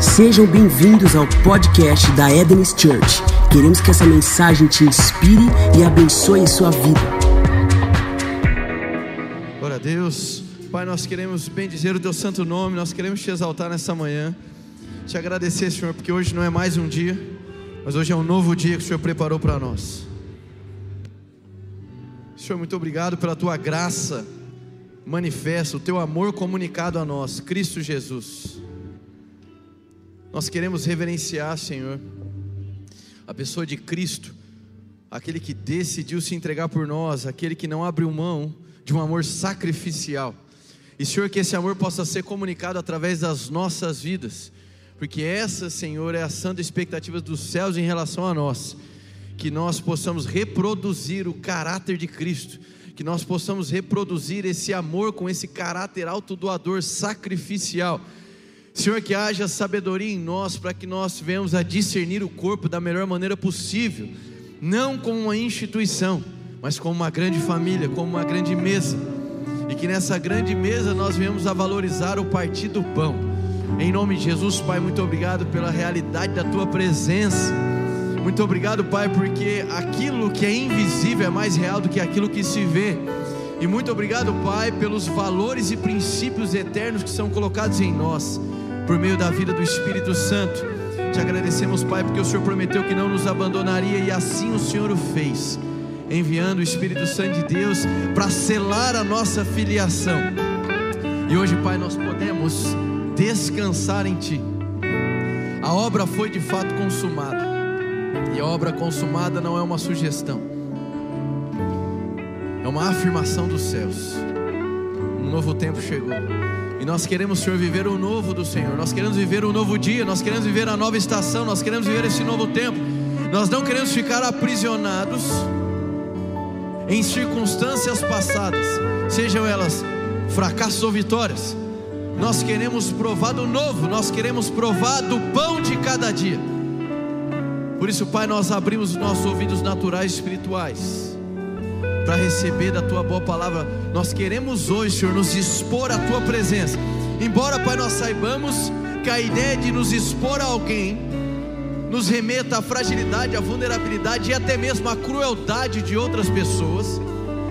Sejam bem-vindos ao podcast da Eden's Church. Queremos que essa mensagem te inspire e abençoe sua vida. Glória a Deus. Pai, nós queremos bendizer o teu santo nome, nós queremos te exaltar nessa manhã. Te agradecer, Senhor, porque hoje não é mais um dia, mas hoje é um novo dia que o Senhor preparou para nós. Senhor, muito obrigado pela tua graça manifesta, o teu amor comunicado a nós, Cristo Jesus. Nós queremos reverenciar, Senhor, a pessoa de Cristo, aquele que decidiu se entregar por nós, aquele que não abriu mão de um amor sacrificial. E, Senhor, que esse amor possa ser comunicado através das nossas vidas, porque essa, Senhor, é a santa expectativa dos céus em relação a nós, que nós possamos reproduzir o caráter de Cristo, que nós possamos reproduzir esse amor com esse caráter autodoador, sacrificial Senhor, que haja sabedoria em nós para que nós venhamos a discernir o corpo da melhor maneira possível, não como uma instituição, mas como uma grande família, como uma grande mesa, e que nessa grande mesa nós venhamos a valorizar o partir do pão. Em nome de Jesus, Pai, muito obrigado pela realidade da tua presença. Muito obrigado, Pai, porque aquilo que é invisível é mais real do que aquilo que se vê. E muito obrigado, Pai, pelos valores e princípios eternos que são colocados em nós por meio da vida do Espírito Santo. Te agradecemos, Pai, porque o Senhor prometeu que não nos abandonaria e assim o Senhor o fez, enviando o Espírito Santo de Deus para selar a nossa filiação. E hoje, Pai, nós podemos descansar em Ti. A obra foi de fato consumada, e a obra consumada não é uma sugestão, é uma afirmação dos céus. Um novo tempo chegou. E nós queremos, Senhor, viver o novo do Senhor. Nós queremos viver um novo dia, nós queremos viver a nova estação, nós queremos viver esse novo tempo. Nós não queremos ficar aprisionados em circunstâncias passadas, sejam elas fracassos ou vitórias. Nós queremos provar do novo, nós queremos provar do pão de cada dia. Por isso, Pai, nós abrimos os nossos ouvidos naturais e espirituais para receber da tua boa palavra. Nós queremos hoje, Senhor, nos expor à tua presença. Embora, Pai, nós saibamos que a ideia de nos expor a alguém nos remeta à fragilidade, à vulnerabilidade e até mesmo à crueldade de outras pessoas,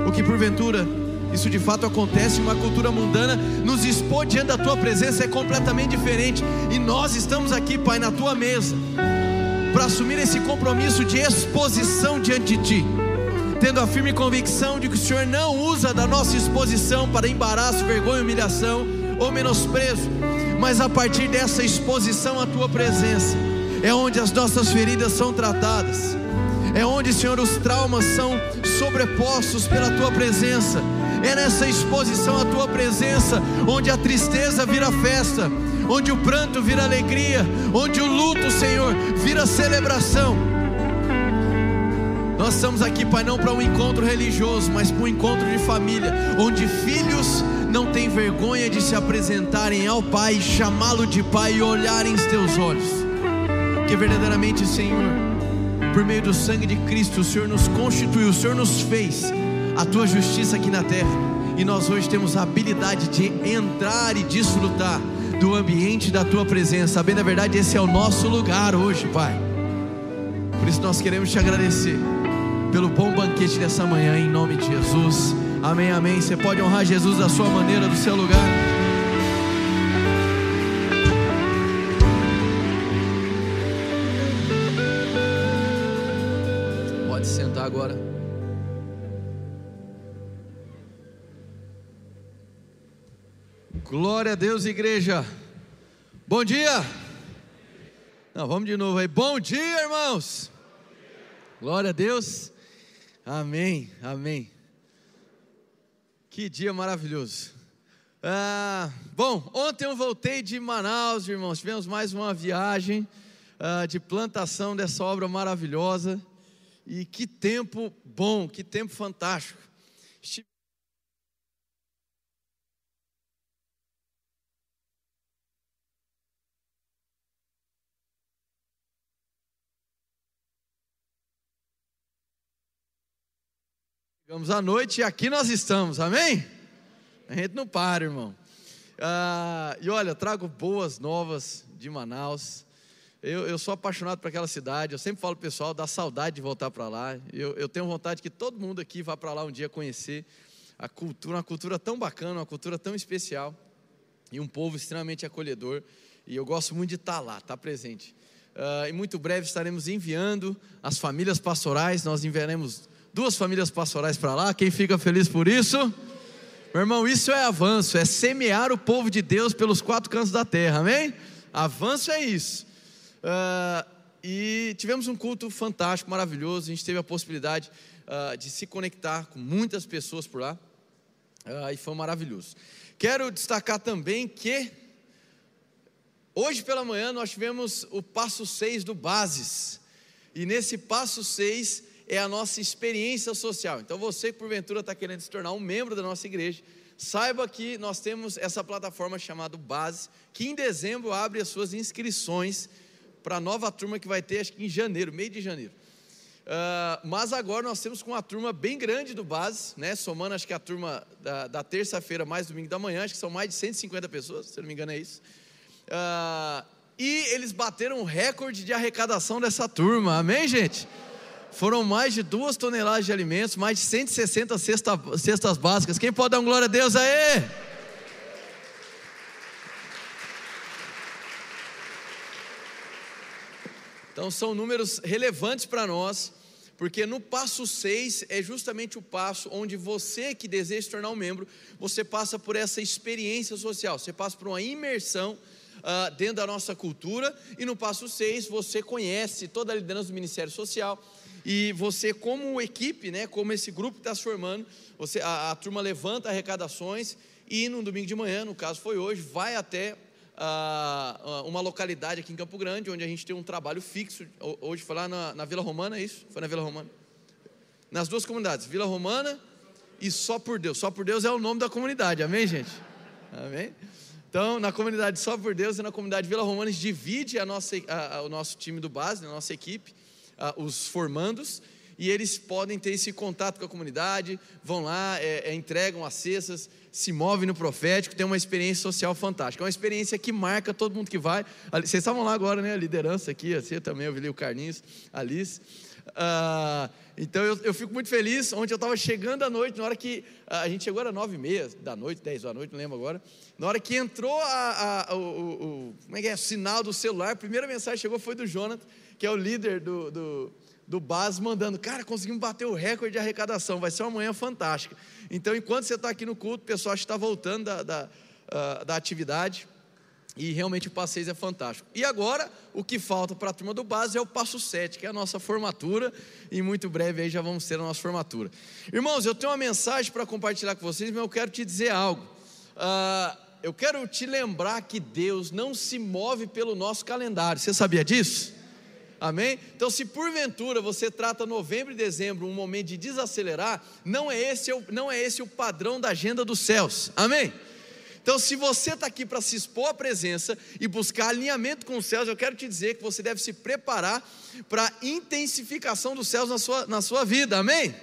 o que porventura isso de fato acontece em uma cultura mundana, nos expor diante da tua presença é completamente diferente. E nós estamos aqui, Pai, na tua mesa, para assumir esse compromisso de exposição diante de ti tendo a firme convicção de que o Senhor não usa da nossa exposição para embaraço, vergonha, humilhação ou menosprezo, mas a partir dessa exposição à tua presença, é onde as nossas feridas são tratadas, é onde, Senhor, os traumas são sobrepostos pela tua presença, é nessa exposição à tua presença onde a tristeza vira festa, onde o pranto vira alegria, onde o luto, Senhor, vira celebração nós estamos aqui, Pai, não para um encontro religioso, mas para um encontro de família, onde filhos não têm vergonha de se apresentarem ao Pai, chamá-lo de Pai e olharem os teus olhos. Que verdadeiramente, Senhor, por meio do sangue de Cristo, o Senhor nos constituiu, o Senhor nos fez a tua justiça aqui na terra. E nós hoje temos a habilidade de entrar e desfrutar do ambiente da tua presença. Bem, na verdade, esse é o nosso lugar hoje, Pai. Por isso nós queremos te agradecer pelo bom banquete dessa manhã, em nome de Jesus. Amém, amém. Você pode honrar Jesus da sua maneira, do seu lugar. Pode sentar agora. Glória a Deus, igreja. Bom dia. Não, vamos de novo aí. Bom dia, irmãos. Glória a Deus. Amém, amém. Que dia maravilhoso. Ah, bom, ontem eu voltei de Manaus, irmãos. Tivemos mais uma viagem ah, de plantação dessa obra maravilhosa. E que tempo bom, que tempo fantástico. Estive Chegamos à noite e aqui nós estamos, amém? A gente não para, irmão. Ah, e olha, trago boas novas de Manaus. Eu, eu sou apaixonado por aquela cidade. Eu sempre falo pessoal, dá saudade de voltar para lá. Eu, eu tenho vontade que todo mundo aqui vá para lá um dia conhecer a cultura, uma cultura tão bacana, uma cultura tão especial e um povo extremamente acolhedor. E eu gosto muito de estar lá, estar presente. Uh, e muito breve estaremos enviando as famílias pastorais. Nós enviaremos duas famílias pastorais para lá. Quem fica feliz por isso? Meu irmão, isso é avanço, é semear o povo de Deus pelos quatro cantos da terra, amém? Avanço é isso. Uh, e tivemos um culto fantástico, maravilhoso. A gente teve a possibilidade uh, de se conectar com muitas pessoas por lá, uh, e foi maravilhoso. Quero destacar também que hoje pela manhã nós tivemos o passo 6 do Bases, e nesse passo 6 é a nossa experiência social. Então você que porventura está querendo se tornar um membro da nossa igreja, saiba que nós temos essa plataforma chamada Base, que em dezembro abre as suas inscrições para a nova turma que vai ter, acho que em janeiro, meio de janeiro. Uh, mas agora nós temos com uma turma bem grande do Base, né? somando acho que a turma da, da terça-feira mais domingo da manhã, acho que são mais de 150 pessoas, se não me engano é isso. Uh, e eles bateram um recorde de arrecadação dessa turma, amém, gente? Foram mais de duas toneladas de alimentos, mais de 160 cesta, cestas básicas. Quem pode dar um glória a Deus aí? Então são números relevantes para nós, porque no passo 6 é justamente o passo onde você que deseja se tornar um membro, você passa por essa experiência social, você passa por uma imersão uh, dentro da nossa cultura, e no passo 6 você conhece toda a liderança do Ministério Social, e você, como equipe, né, como esse grupo que está se formando, você, a, a, turma levanta arrecadações e no domingo de manhã, no caso foi hoje, vai até uh, uma localidade aqui em Campo Grande, onde a gente tem um trabalho fixo. Hoje foi lá na, na Vila Romana, é isso? Foi na Vila Romana? Nas duas comunidades, Vila Romana e Só por Deus. Só por Deus é o nome da comunidade, amém, gente? Amém? Então, na comunidade Só por Deus e na comunidade Vila Romana, a gente divide a nossa, a, a, o nosso time do base, a nossa equipe os formandos, e eles podem ter esse contato com a comunidade, vão lá, é, é, entregam as cestas, se movem no profético, tem uma experiência social fantástica. É uma experiência que marca todo mundo que vai. Vocês estavam lá agora, né? A liderança aqui, assim, também, eu vi o Carlinhos, a Alice. Uh, então eu, eu, fico muito feliz. Ontem eu estava chegando à noite, na hora que. A gente chegou, era nove e meia da noite, dez da noite, não lembro agora. Na hora que entrou a, a, o, o, o, como é que é, o sinal do celular, a primeira mensagem que chegou foi do Jonathan que é o líder do, do, do BAS, mandando, cara, conseguimos bater o recorde de arrecadação, vai ser uma manhã fantástica. Então, enquanto você está aqui no culto, o pessoal está voltando da, da, uh, da atividade. E realmente o passo 6 é fantástico. E agora, o que falta para a turma do base é o passo 7, que é a nossa formatura, e muito breve aí já vamos ter a nossa formatura. Irmãos, eu tenho uma mensagem para compartilhar com vocês, mas eu quero te dizer algo. Uh, eu quero te lembrar que Deus não se move pelo nosso calendário. Você sabia disso? Amém? Então, se porventura você trata novembro e dezembro um momento de desacelerar, não é esse, não é esse o padrão da agenda dos céus. Amém? Então, se você está aqui para se expor à presença e buscar alinhamento com os céus, eu quero te dizer que você deve se preparar para a intensificação dos céus na sua, na sua vida. Amém?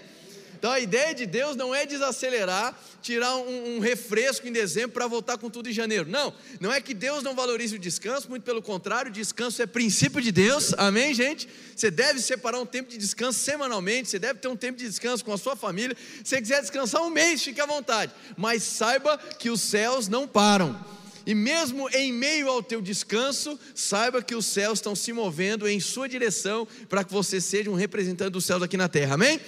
Então a ideia de Deus não é desacelerar, tirar um, um refresco em dezembro para voltar com tudo em janeiro. Não, não é que Deus não valorize o descanso, muito pelo contrário, descanso é princípio de Deus, amém, gente? Você deve separar um tempo de descanso semanalmente, você deve ter um tempo de descanso com a sua família. Se você quiser descansar um mês, fique à vontade, mas saiba que os céus não param. E mesmo em meio ao teu descanso, saiba que os céus estão se movendo em sua direção para que você seja um representante dos céus aqui na terra. Amém?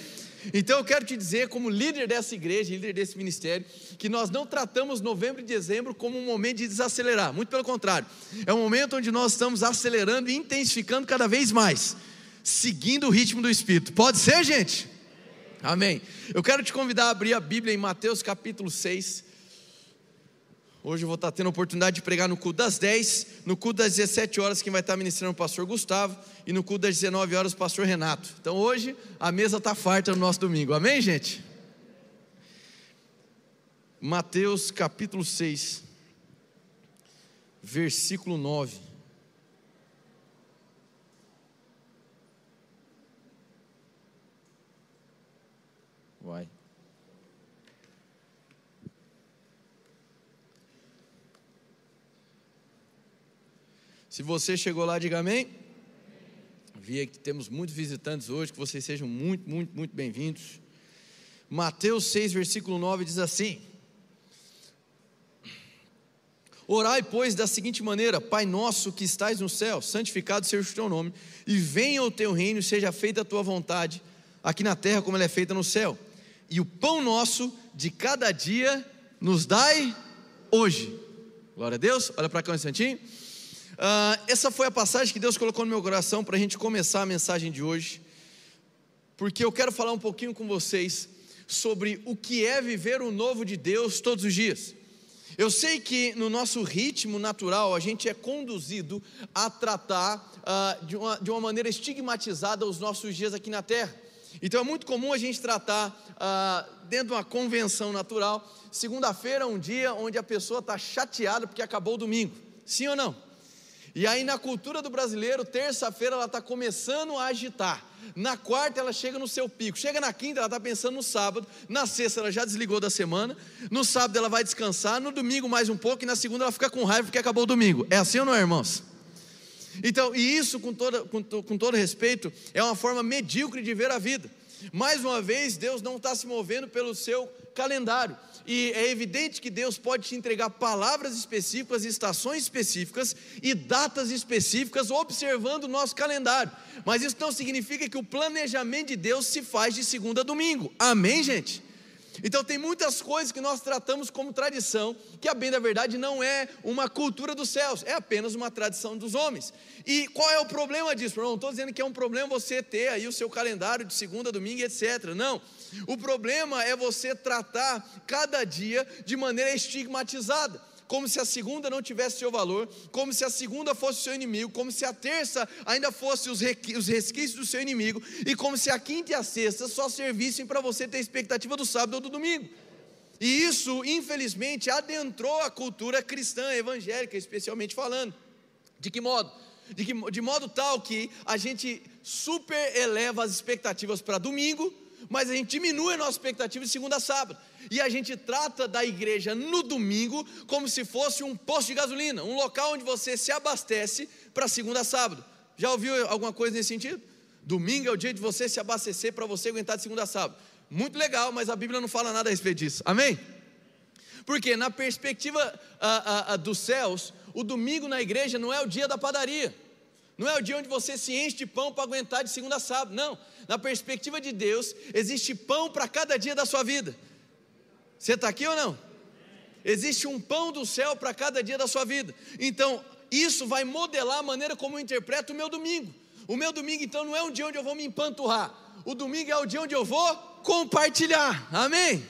Então eu quero te dizer, como líder dessa igreja, líder desse ministério, que nós não tratamos novembro e dezembro como um momento de desacelerar, muito pelo contrário, é um momento onde nós estamos acelerando e intensificando cada vez mais, seguindo o ritmo do Espírito. Pode ser, gente? Amém. Eu quero te convidar a abrir a Bíblia em Mateus capítulo 6. Hoje eu vou estar tendo a oportunidade de pregar no culto das 10, no culto das 17 horas, quem vai estar ministrando é o pastor Gustavo, e no culto das 19 horas, o pastor Renato. Então hoje a mesa está farta no nosso domingo, amém, gente? Mateus capítulo 6, versículo 9. Vai. Se você chegou lá, diga amém. Vi que temos muitos visitantes hoje, que vocês sejam muito, muito, muito bem-vindos. Mateus 6, versículo 9 diz assim: Orai, pois, da seguinte maneira: Pai nosso que estais no céu, santificado seja o teu nome, e venha o teu reino, seja feita a tua vontade, aqui na terra como ela é feita no céu. E o pão nosso de cada dia nos dai hoje. Glória a Deus. Olha para cá um instantinho. Uh, essa foi a passagem que Deus colocou no meu coração para a gente começar a mensagem de hoje, porque eu quero falar um pouquinho com vocês sobre o que é viver o novo de Deus todos os dias. Eu sei que no nosso ritmo natural a gente é conduzido a tratar uh, de, uma, de uma maneira estigmatizada os nossos dias aqui na terra. Então é muito comum a gente tratar uh, dentro de uma convenção natural segunda-feira é um dia onde a pessoa está chateada porque acabou o domingo. Sim ou não? E aí, na cultura do brasileiro, terça-feira ela está começando a agitar. Na quarta ela chega no seu pico. Chega na quinta, ela está pensando no sábado. Na sexta ela já desligou da semana. No sábado ela vai descansar. No domingo mais um pouco. E na segunda ela fica com raiva porque acabou o domingo. É assim ou não é, irmãos? Então, e isso, com, com, com todo respeito, é uma forma medíocre de ver a vida. Mais uma vez, Deus não está se movendo pelo seu calendário e é evidente que Deus pode te entregar palavras específicas, estações específicas e datas específicas, observando o nosso calendário. Mas isso não significa que o planejamento de Deus se faz de segunda a domingo. Amém, gente? Então tem muitas coisas que nós tratamos como tradição, que a bem da verdade não é uma cultura dos céus, é apenas uma tradição dos homens. E qual é o problema disso? Não estou dizendo que é um problema você ter aí o seu calendário de segunda, domingo, etc. Não. O problema é você tratar cada dia de maneira estigmatizada como se a segunda não tivesse seu valor, como se a segunda fosse seu inimigo, como se a terça ainda fosse os, os resquícios do seu inimigo, e como se a quinta e a sexta só servissem para você ter expectativa do sábado ou do domingo. E isso, infelizmente, adentrou a cultura cristã, evangélica, especialmente falando. De que modo? De, que, de modo tal que a gente super eleva as expectativas para domingo, mas a gente diminui a nossa expectativa de segunda a sábado. E a gente trata da igreja no domingo como se fosse um posto de gasolina, um local onde você se abastece para segunda a sábado. Já ouviu alguma coisa nesse sentido? Domingo é o dia de você se abastecer para você aguentar de segunda a sábado. Muito legal, mas a Bíblia não fala nada a respeito disso. Amém? Porque na perspectiva a, a, a dos céus, o domingo na igreja não é o dia da padaria. Não é o dia onde você se enche de pão para aguentar de segunda a sábado. Não. Na perspectiva de Deus, existe pão para cada dia da sua vida. Você está aqui ou não? Existe um pão do céu para cada dia da sua vida. Então, isso vai modelar a maneira como eu interpreto o meu domingo. O meu domingo, então, não é um dia onde eu vou me empanturrar. O domingo é o dia onde eu vou compartilhar. Amém?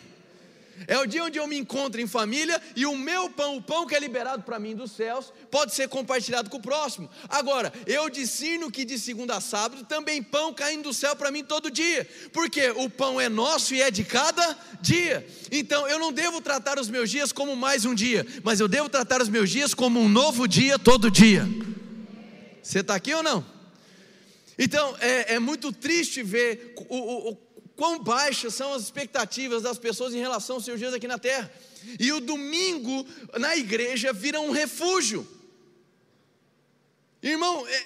É o dia onde eu me encontro em família e o meu pão, o pão que é liberado para mim dos céus, pode ser compartilhado com o próximo. Agora, eu discerno que de segunda a sábado também pão caindo do céu para mim todo dia, porque o pão é nosso e é de cada dia. Então, eu não devo tratar os meus dias como mais um dia, mas eu devo tratar os meus dias como um novo dia todo dia. Você está aqui ou não? Então, é, é muito triste ver o, o quão baixas são as expectativas das pessoas em relação aos seus dias aqui na terra. E o domingo na igreja vira um refúgio. Irmão, é,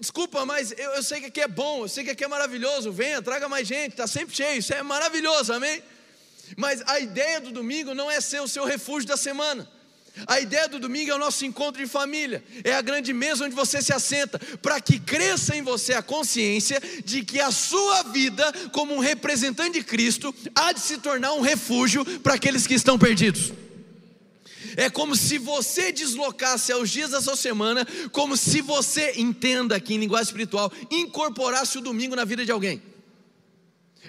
desculpa, mas eu, eu, sei que aqui é bom, eu sei que aqui é maravilhoso. Venha, traga mais gente, está sempre cheio, isso é maravilhoso, amém? Mas a ideia do domingo não é ser o seu refúgio da semana. A ideia do domingo é o nosso encontro de família, é a grande mesa onde você se assenta, para que cresça em você a consciência de que a sua vida, como um representante de Cristo, há de se tornar um refúgio para aqueles que estão perdidos. É como se você deslocasse aos dias da sua semana, como se você, entenda aqui em linguagem espiritual, incorporasse o domingo na vida de alguém.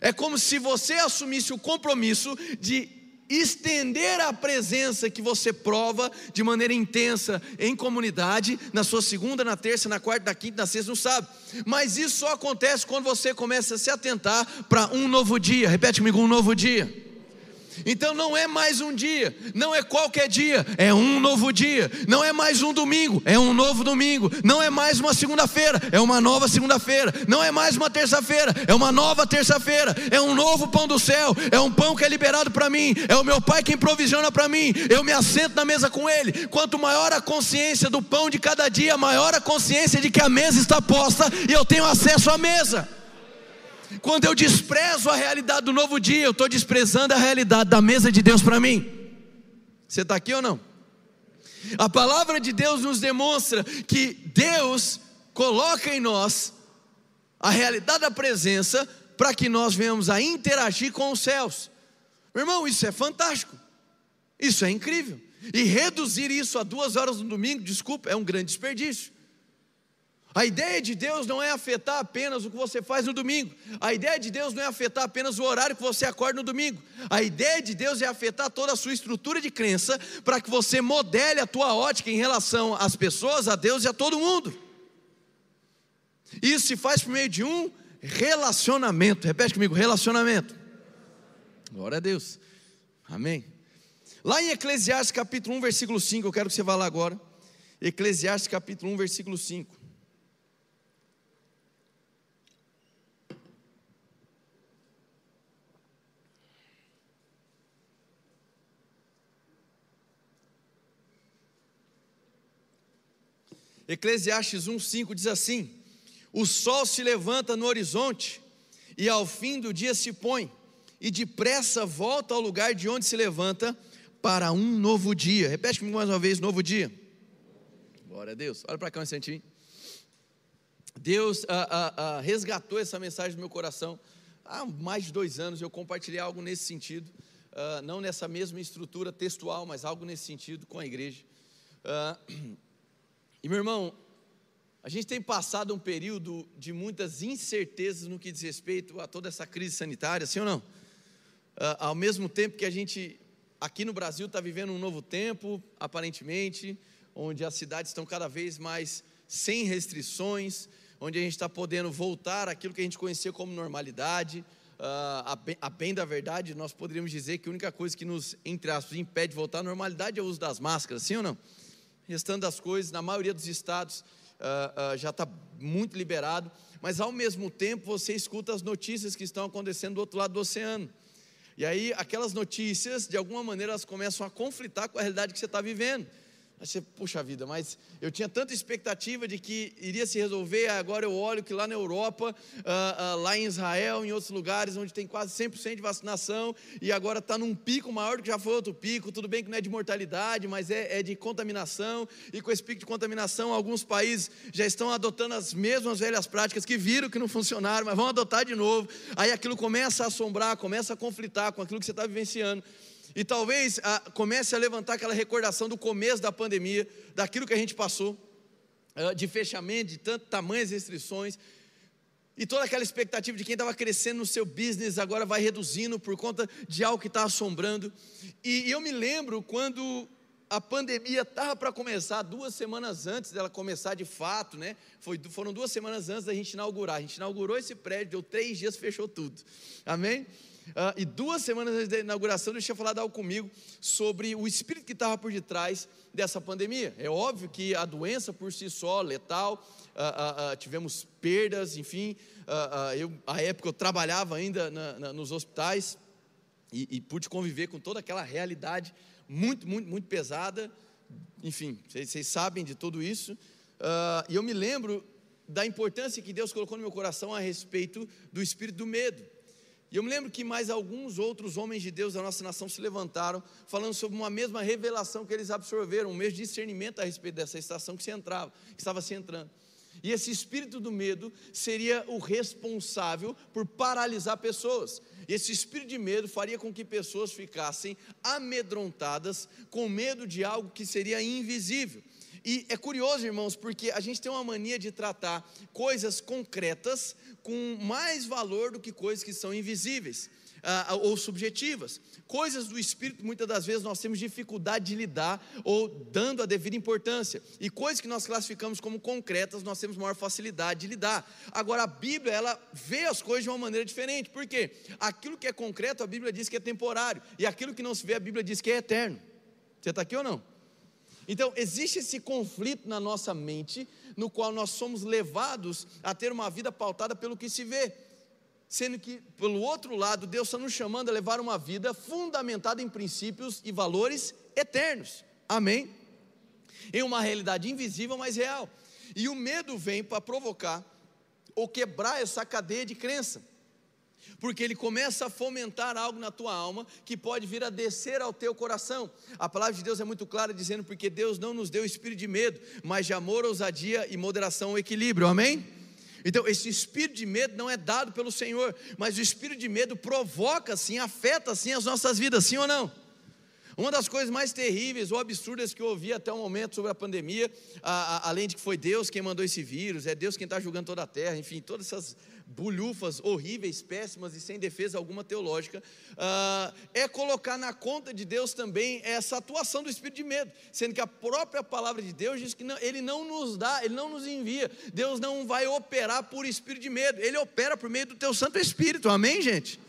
É como se você assumisse o compromisso de estender a presença que você prova de maneira intensa em comunidade, na sua segunda, na terça, na quarta, na quinta, na sexta, no sábado. Mas isso só acontece quando você começa a se atentar para um novo dia. Repete comigo, um novo dia. Então não é mais um dia, não é qualquer dia, é um novo dia. Não é mais um domingo, é um novo domingo. Não é mais uma segunda-feira, é uma nova segunda-feira. Não é mais uma terça-feira, é uma nova terça-feira. É um novo pão do céu, é um pão que é liberado para mim. É o meu Pai quem provisiona para mim. Eu me assento na mesa com Ele. Quanto maior a consciência do pão de cada dia, maior a consciência de que a mesa está posta e eu tenho acesso à mesa. Quando eu desprezo a realidade do novo dia, eu estou desprezando a realidade da mesa de Deus para mim. Você está aqui ou não? A palavra de Deus nos demonstra que Deus coloca em nós a realidade da presença para que nós venhamos a interagir com os céus. Meu irmão, isso é fantástico. Isso é incrível. E reduzir isso a duas horas no domingo, desculpa, é um grande desperdício. A ideia de Deus não é afetar apenas o que você faz no domingo. A ideia de Deus não é afetar apenas o horário que você acorda no domingo. A ideia de Deus é afetar toda a sua estrutura de crença para que você modele a tua ótica em relação às pessoas, a Deus e a todo mundo. Isso se faz por meio de um relacionamento. Repete comigo, relacionamento. Glória a Deus. Amém. Lá em Eclesiastes capítulo 1, versículo 5, eu quero que você vá lá agora. Eclesiastes capítulo 1, versículo 5. Eclesiastes 1,5 diz assim: O sol se levanta no horizonte, e ao fim do dia se põe, e depressa volta ao lugar de onde se levanta, para um novo dia. Repete comigo mais uma vez: novo dia. Glória a Deus. Olha para cá um instantinho. Deus ah, ah, ah, resgatou essa mensagem no meu coração. Há mais de dois anos eu compartilhei algo nesse sentido, ah, não nessa mesma estrutura textual, mas algo nesse sentido com a igreja. Ah, e meu irmão, a gente tem passado um período de muitas incertezas no que diz respeito a toda essa crise sanitária, sim ou não? Uh, ao mesmo tempo que a gente, aqui no Brasil, está vivendo um novo tempo, aparentemente, onde as cidades estão cada vez mais sem restrições, onde a gente está podendo voltar àquilo que a gente conhecia como normalidade. Uh, a, bem, a, bem, da verdade, nós poderíamos dizer que a única coisa que nos, entre aspas, impede de voltar à normalidade é o uso das máscaras, sim ou não? Restando das coisas, na maioria dos estados uh, uh, já está muito liberado, mas ao mesmo tempo você escuta as notícias que estão acontecendo do outro lado do oceano. E aí aquelas notícias, de alguma maneira, elas começam a conflitar com a realidade que você está vivendo. Aí você, puxa vida, mas eu tinha tanta expectativa de que iria se resolver, agora eu olho que lá na Europa, uh, uh, lá em Israel, em outros lugares onde tem quase 100% de vacinação, e agora está num pico maior do que já foi outro pico, tudo bem que não é de mortalidade, mas é, é de contaminação, e com esse pico de contaminação, alguns países já estão adotando as mesmas velhas práticas que viram que não funcionaram, mas vão adotar de novo, aí aquilo começa a assombrar, começa a conflitar com aquilo que você está vivenciando, e talvez a, ah, comece a levantar aquela recordação do começo da pandemia, daquilo que a gente passou, ah, de fechamento, de tanto tamanhas restrições, e toda aquela expectativa de quem estava crescendo no seu business agora vai reduzindo por conta de algo que está assombrando. E eu me lembro quando a pandemia estava para começar, duas semanas antes dela começar de fato, né? Foi, foram duas semanas antes da gente inaugurar. A gente inaugurou esse prédio, deu três dias, fechou tudo. Amém? Uh, e duas semanas antes da inauguração, Deus tinha falado algo comigo sobre o espírito que estava por detrás dessa pandemia. É óbvio que a doença por si só, letal, uh, uh, tivemos perdas, enfim. eu, a época eu trabalhava ainda na, na, nos hospitais e, e, pude conviver com toda aquela realidade muito, muito, muito pesada. Enfim, vocês, vocês sabem de tudo isso. e eu me lembro da importância que Deus colocou no meu coração a respeito do espírito do medo. E eu me lembro que mais alguns outros homens de Deus da nossa nação se levantaram, falando sobre uma mesma revelação que eles absorveram, um mesmo discernimento a respeito dessa estação que se entrava, que estava se entrando. E esse espírito do medo seria o responsável por paralisar pessoas. Esse espírito de medo faria com que pessoas ficassem amedrontadas, com medo de algo que seria invisível. E é curioso, irmãos, porque a gente tem uma mania de tratar coisas concretas com mais valor do que coisas que são invisíveis. ah, ou subjetivas. Coisas do espírito, muitas das vezes nós temos dificuldade de lidar ou dando a devida importância. E coisas que nós classificamos como concretas, nós temos maior facilidade de lidar. Agora, a Bíblia, ela vê as coisas de uma maneira diferente. Por quê? Aquilo que é concreto, a Bíblia diz que é temporário. E aquilo que não se vê, a Bíblia diz que é eterno. Você está aqui ou não? Então, existe esse conflito na nossa mente, no qual nós somos levados a ter uma vida pautada pelo que se vê. Sendo que, pelo outro lado, Deus está nos chamando a levar uma vida fundamentada em princípios e valores eternos. Amém? Em uma realidade invisível, mas real. E o medo vem para provocar ou quebrar essa cadeia de crença. Porque ele começa a fomentar algo na tua alma que pode vir a descer ao teu coração. A palavra de Deus é muito clara dizendo porque Deus não nos deu espírito de medo, mas de amor, ousadia e moderação equilíbrio. Amém? Então, esse espírito de medo não é dado pelo Senhor, mas o espírito de medo provoca sim, afeta sim as nossas vidas, sim ou não? Uma das coisas mais terríveis ou absurdas que eu ouvi até o momento sobre a pandemia, a, a, além de que foi Deus quem mandou esse vírus, é Deus quem está julgando toda a terra, enfim, todas essas bulhufas horríveis, péssimas e sem defesa alguma teológica, uh, é colocar na conta de Deus também essa atuação do espírito de medo, sendo que a própria palavra de Deus diz que não, Ele não nos dá, Ele não nos envia, Deus não vai operar por espírito de medo, Ele opera por meio do Teu Santo Espírito, amém, gente?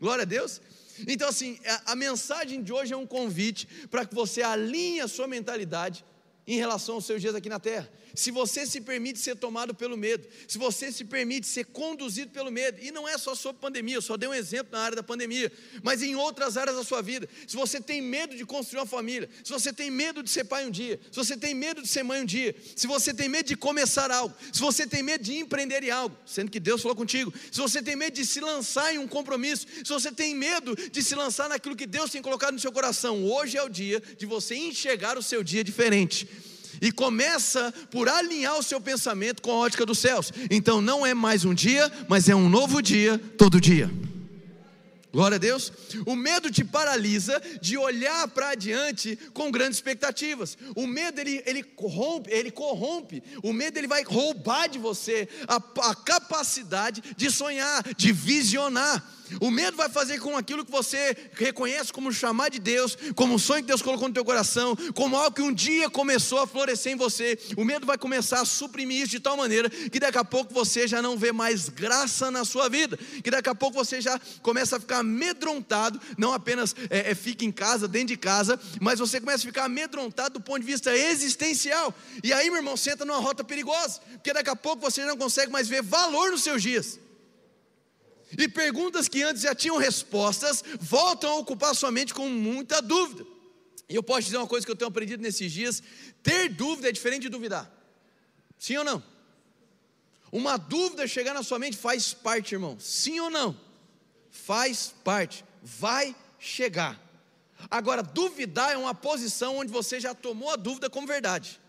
Glória a Deus. Então, assim, a, a mensagem de hoje é um convite para que você alinhe a sua mentalidade em relação aos seus dias aqui na terra. Se você se permite ser tomado pelo medo, se você se permite ser conduzido pelo medo, e não é só sobre pandemia, eu só dei um exemplo na área da pandemia, mas em outras áreas da sua vida. Se você tem medo de construir uma família, se você tem medo de ser pai um dia, se você tem medo de ser mãe um dia, se você tem medo de começar algo, se você tem medo de empreender em algo, sendo que Deus falou contigo, se você tem medo de se lançar em um compromisso, se você tem medo de se lançar naquilo que Deus tem colocado no seu coração, hoje é o dia de você enxergar o seu dia diferente e começa por alinhar o seu pensamento com a ótica dos céus. Então não é mais um dia, mas é um novo dia todo dia. Glória a Deus. O medo te paralisa de olhar para adiante com grandes expectativas. O medo ele, ele corrompe, ele corrompe. O medo ele vai roubar de você a, a capacidade de sonhar, de visionar. O medo vai fazer com aquilo que você reconhece como chamar de Deus, como um sonho que Deus colocou no teu coração, como algo que um dia começou a florescer em você. O medo vai começar a suprimir isso de tal maneira que daqui a pouco você já não vê mais graça na sua vida, que daqui a pouco você já começa a ficar amedrontado, não apenas é, é, fica em casa, dentro de casa, mas você começa a ficar amedrontado do ponto de vista existencial. E aí, meu irmão, senta numa rota perigosa, porque daqui a pouco você não consegue mais ver valor nos seus dias. E perguntas que antes já tinham respostas voltam a ocupar sua mente com muita dúvida. E eu posso dizer uma coisa que eu tenho aprendido nesses dias: ter dúvida é diferente de duvidar. Sim ou não? Uma dúvida chegar na sua mente faz parte, irmão. Sim ou não? Faz parte. Vai chegar. Agora, duvidar é uma posição onde você já tomou a dúvida como verdade.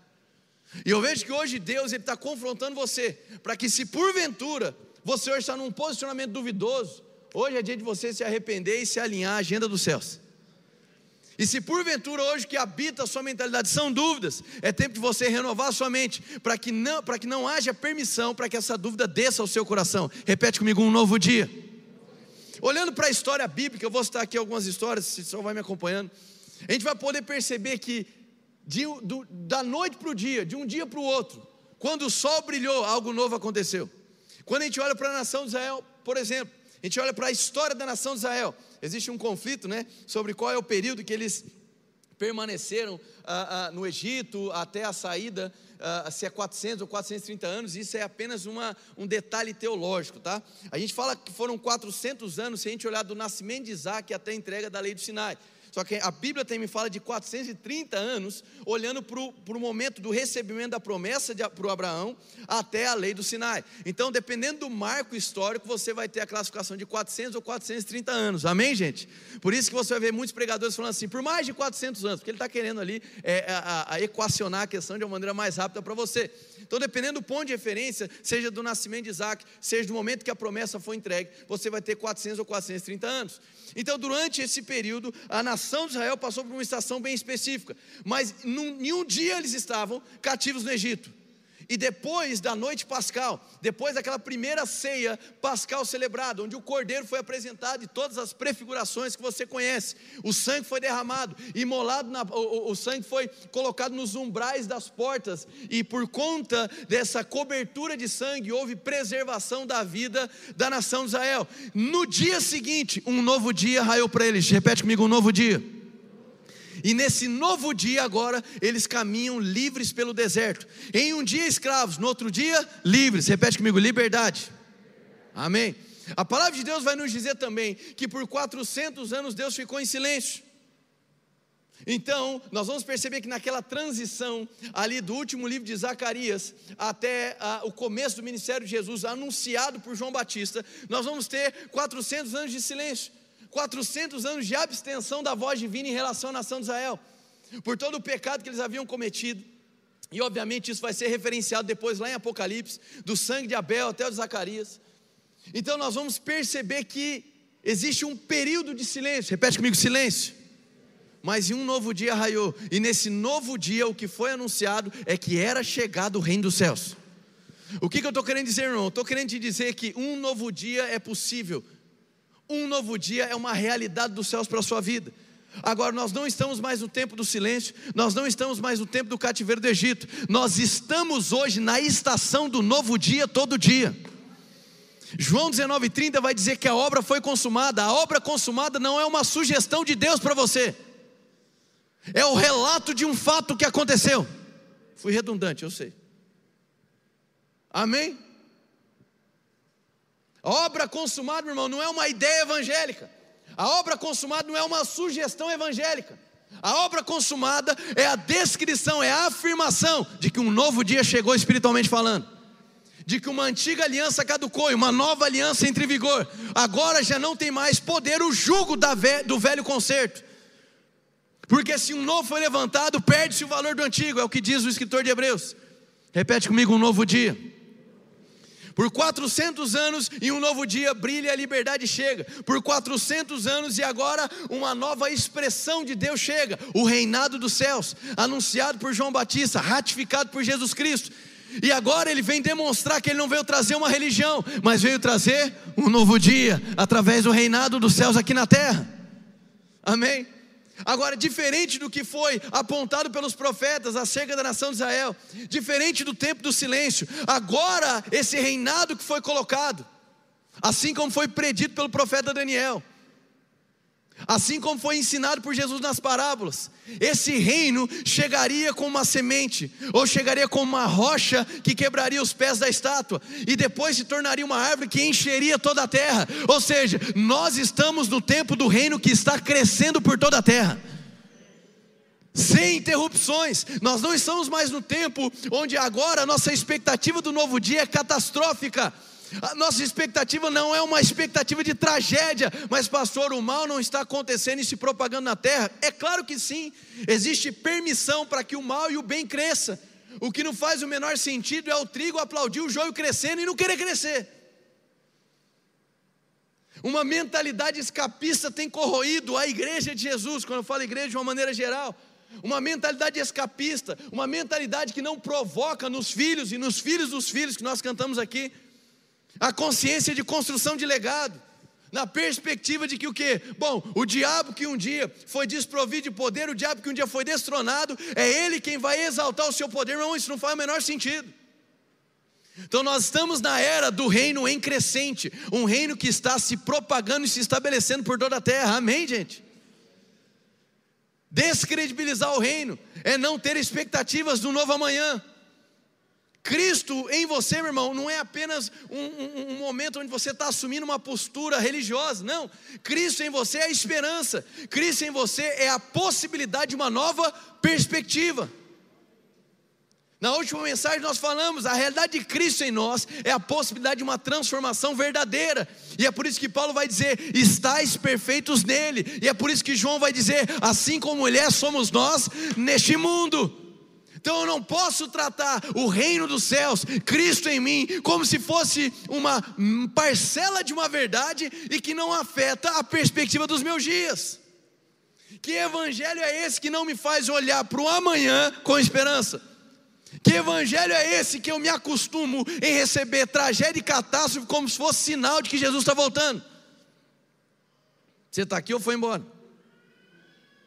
E eu vejo que hoje Deus está confrontando você, para que se porventura você hoje está num posicionamento duvidoso. Hoje é dia de você se arrepender e se alinhar à agenda dos céus. E se porventura hoje que habita a sua mentalidade são dúvidas, é tempo de você renovar a sua mente, para que não, para que não haja permissão para que essa dúvida desça ao seu coração. Repete comigo um novo dia. Olhando para a história bíblica, eu vou citar aqui algumas histórias, se só vai me acompanhando. A gente vai poder perceber que de, do, da noite para o dia, de um dia para o outro, quando o sol brilhou, algo novo aconteceu. Quando a gente olha para a nação de Israel, por exemplo, a gente olha para a história da nação de Israel, existe um conflito né, sobre qual é o período que eles permaneceram ah, ah, no Egito até a saída, ah, se é 400 ou 430 anos, isso é apenas uma, um detalhe teológico, tá? A gente fala que foram 400 anos se a gente olhar do nascimento de Isaac até a entrega da lei do Sinai. Só que a Bíblia também me fala de 430 anos, olhando para o momento do recebimento da promessa para o Abraão até a lei do Sinai. Então, dependendo do marco histórico, você vai ter a classificação de 400 ou 430 anos. Amém, gente? Por isso que você vai ver muitos pregadores falando assim, por mais de 400 anos, porque ele está querendo ali é, a, a equacionar a questão de uma maneira mais rápida para você. Então, dependendo do ponto de referência, seja do nascimento de Isaac, seja do momento que a promessa foi entregue, você vai ter 400 ou 430 anos. Então, durante esse período, a nação de Israel passou por uma estação bem específica, mas num, em um dia eles estavam cativos no Egito. E depois da noite pascal, depois daquela primeira ceia pascal celebrada, onde o cordeiro foi apresentado e todas as prefigurações que você conhece, o sangue foi derramado, imolado, na, o, o sangue foi colocado nos umbrais das portas, e por conta dessa cobertura de sangue, houve preservação da vida da nação de Israel. No dia seguinte, um novo dia raiou para eles. Repete comigo: um novo dia. E nesse novo dia agora, eles caminham livres pelo deserto. Em um dia escravos, no outro dia livres. Repete comigo, liberdade. Amém. A palavra de Deus vai nos dizer também que por 400 anos Deus ficou em silêncio. Então, nós vamos perceber que naquela transição ali do último livro de Zacarias até o começo do ministério de Jesus, anunciado por João Batista, nós vamos ter 400 anos de silêncio. 400 anos de abstenção da voz divina em relação à nação de Israel, por todo o pecado que eles haviam cometido. E obviamente isso vai ser referenciado depois lá em Apocalipse, do sangue de Abel até o de Zacarias. Então nós vamos perceber que existe um período de silêncio. Repete comigo, silêncio. Mas em um novo dia raiou, e nesse novo dia o que foi anunciado é que era chegado o reino dos céus. O que, que eu estou querendo dizer, irmão? Estou querendo te dizer que um novo dia é possível um novo dia é uma realidade dos céus para a sua vida. Agora, nós não estamos mais no tempo do silêncio, nós não estamos mais no tempo do cativeiro do Egito, nós estamos hoje na estação do novo dia, todo dia. João 19,30 vai dizer que a obra foi consumada. A obra consumada não é uma sugestão de Deus para você, é o relato de um fato que aconteceu. Fui redundante, eu sei. Amém? A obra consumada, meu irmão, não é uma ideia evangélica. A obra consumada não é uma sugestão evangélica. A obra consumada é a descrição, é a afirmação de que um novo dia chegou espiritualmente falando. De que uma antiga aliança caducou e uma nova aliança entra em vigor. Agora já não tem mais poder o jugo do velho concerto. Porque se um novo foi levantado, perde-se o valor do antigo, é o que diz o escritor de Hebreus. Repete comigo: um novo dia. Por 400 anos e um novo dia brilha a liberdade chega. Por 400 anos e agora uma nova expressão de Deus chega, o reinado dos céus, anunciado por João Batista, ratificado por Jesus Cristo. E agora ele vem demonstrar que ele não veio trazer uma religião, mas veio trazer um novo dia através do reinado dos céus aqui na terra. Amém. Agora, diferente do que foi apontado pelos profetas acerca da nação de Israel, diferente do tempo do silêncio, agora esse reinado que foi colocado, assim como foi predito pelo profeta Daniel, Assim como foi ensinado por Jesus nas parábolas, esse reino chegaria com uma semente, ou chegaria com uma rocha que quebraria os pés da estátua, e depois se tornaria uma árvore que encheria toda a terra. Ou seja, nós estamos no tempo do reino que está crescendo por toda a terra. Sem interrupções, nós não estamos mais no tempo onde agora a nossa expectativa do novo dia é catastrófica a nossa expectativa não é uma expectativa de tragédia, mas, pastor, o mal não está acontecendo e se propagando na terra? É claro que sim, existe permissão para que o mal e o bem cresça. O que não faz o menor sentido é o trigo aplaudir o joio crescendo e não querer crescer. Uma mentalidade escapista tem corroído a igreja de Jesus, quando eu falo igreja de uma maneira geral. Uma mentalidade escapista, uma mentalidade que não provoca nos filhos e nos filhos dos filhos que nós cantamos aqui a consciência de construção de legado, na perspectiva de que o que? Bom, o diabo que um dia foi desprovido de poder, o diabo que um dia foi destronado, é ele quem vai exaltar o seu poder, irmão, isso não faz o menor sentido. Então nós estamos na era do reino em crescente, um reino que está se propagando e se estabelecendo por toda a terra. Amém, gente? Descredibilizar o reino é não ter expectativas do novo amanhã. Cristo em você, meu irmão, não é apenas um, um, um momento onde você está assumindo uma postura religiosa, não. Cristo em você é a esperança, Cristo em você é a possibilidade de uma nova perspectiva. Na última mensagem nós falamos, a realidade de Cristo em nós é a possibilidade de uma transformação verdadeira. E é por isso que Paulo vai dizer: "Estais perfeitos nele". E é por isso que João vai dizer: "Assim como ele é, somos nós neste mundo". Então eu não posso tratar o reino dos céus, Cristo em mim, como se fosse uma parcela de uma verdade e que não afeta a perspectiva dos meus dias. Que evangelho é esse que não me faz olhar para o amanhã com esperança? Que evangelho é esse que eu me acostumo em receber tragédia e catástrofe como se fosse sinal de que Jesus está voltando? Você está aqui ou foi embora?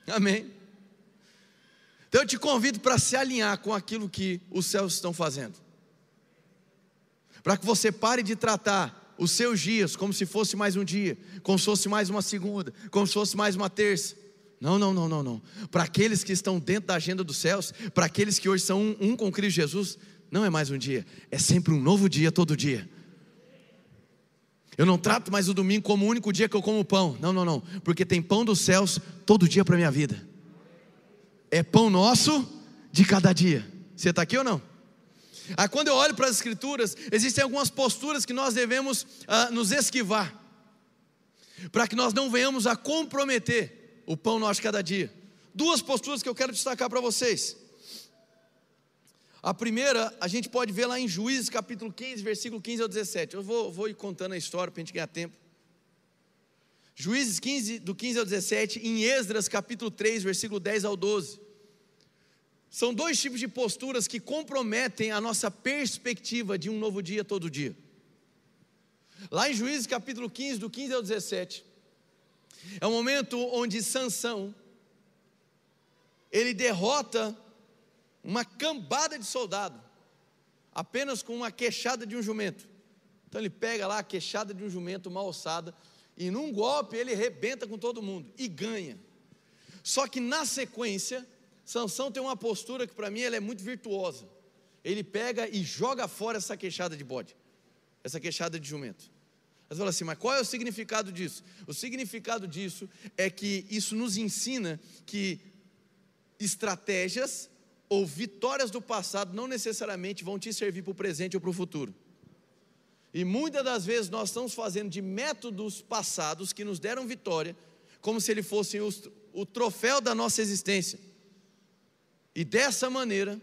Amém. Então eu te convido para se alinhar com aquilo que os céus estão fazendo. Para que você pare de tratar os seus dias como se fosse mais um dia, como se fosse mais uma segunda, como se fosse mais uma terça. Não, não, não, não, não. Para aqueles que estão dentro da agenda dos céus, para aqueles que hoje são um, um com Cristo Jesus, não é mais um dia, é sempre um novo dia todo dia. Eu não trato mais o domingo como o único dia que eu como pão. Não, não, não. Porque tem pão dos céus todo dia para a minha vida. É pão nosso de cada dia. Você está aqui ou não? Aí quando eu olho para as escrituras, existem algumas posturas que nós devemos uh, nos esquivar. Para que nós não venhamos a comprometer o pão nosso de cada dia. Duas posturas que eu quero destacar para vocês. A primeira, a gente pode ver lá em Juízes capítulo 15, versículo 15 ao 17. Eu vou, vou ir contando a história para a gente ganhar tempo. Juízes 15, do 15 ao 17, em Esdras capítulo 3, versículo 10 ao 12. São dois tipos de posturas que comprometem a nossa perspectiva de um novo dia todo dia. Lá em Juízes capítulo 15, do 15 ao 17, é o momento onde Sansão ele derrota uma cambada de soldado, apenas com uma queixada de um jumento. Então ele pega lá a queixada de um jumento mal ossada, e num golpe ele rebenta com todo mundo e ganha. Só que na sequência, Sansão tem uma postura que para mim ela é muito virtuosa. Ele pega e joga fora essa queixada de bode, essa queixada de jumento. Você fala assim, mas qual é o significado disso? O significado disso é que isso nos ensina que estratégias ou vitórias do passado não necessariamente vão te servir para o presente ou para o futuro. E muitas das vezes nós estamos fazendo de métodos passados que nos deram vitória, como se ele fosse o, troféu da nossa existência. E dessa maneira,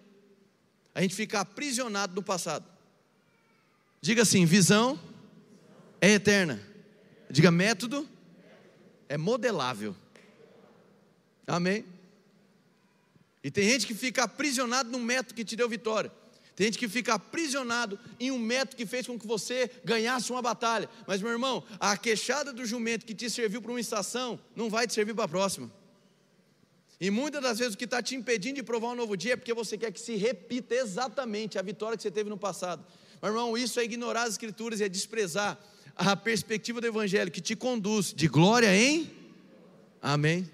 a gente fica aprisionado no passado. Diga assim: visão é eterna. Diga método é modelável. Amém? E tem gente que fica aprisionado num método que te deu vitória. Tem gente que fica aprisionado em um método que fez com que você ganhasse uma batalha. Mas, meu irmão, a queixada do jumento que te serviu para uma estação não vai te servir para a próxima. E muitas das vezes o que está te impedindo de provar um novo dia é porque você quer que se repita exatamente a vitória que você teve no passado. Meu irmão, isso é ignorar as escrituras e é desprezar a perspectiva do Evangelho que te conduz de glória em Amém.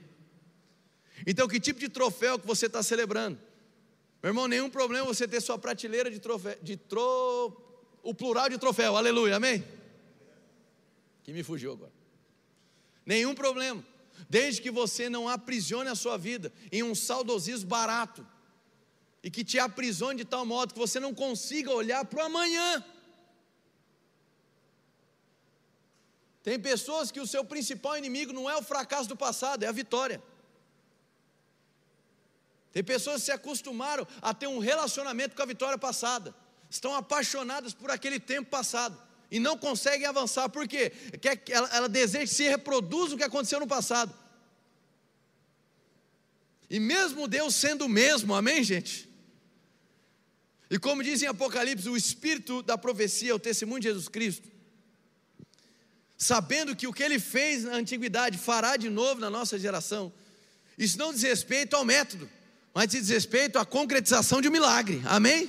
Então, que tipo de troféu que você está celebrando? Meu irmão, nenhum problema você ter sua prateleira de troféu, de tro... o plural de troféu, aleluia, amém? Que me fugiu agora. Nenhum problema, desde que você não aprisione a sua vida em um saudosismo barato, e que te aprisione de tal modo que você não consiga olhar para o amanhã. Tem pessoas que o seu principal inimigo não é o fracasso do passado, é a vitória. Tem pessoas que se acostumaram a ter um relacionamento com a vitória passada, estão apaixonadas por aquele tempo passado e não conseguem avançar, por quê? Ela, ela deseja que se reproduza o que aconteceu no passado. E mesmo Deus sendo o mesmo, amém, gente? E como diz em Apocalipse, o espírito da profecia é o testemunho de Jesus Cristo. Sabendo que o que ele fez na antiguidade fará de novo na nossa geração. Isso não diz respeito ao método mas diz respeito à concretização de um milagre, amém?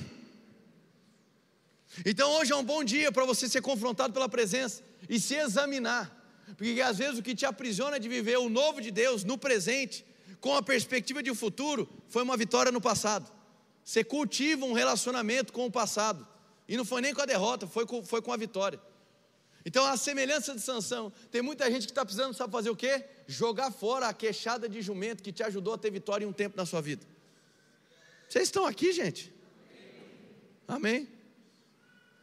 Então hoje é um bom dia para você ser confrontado pela presença e se examinar, porque às vezes o que te aprisiona de viver o novo de Deus no presente, com a perspectiva de um futuro, foi uma vitória no passado. Você cultiva um relacionamento com o passado, e não foi nem com a derrota, foi com, foi com a vitória. Então, a semelhança de Sansão, tem muita gente que está precisando, sabe fazer o quê? Jogar fora a queixada de jumento que te ajudou a ter vitória em um tempo na sua vida. Vocês estão aqui, gente? Amém?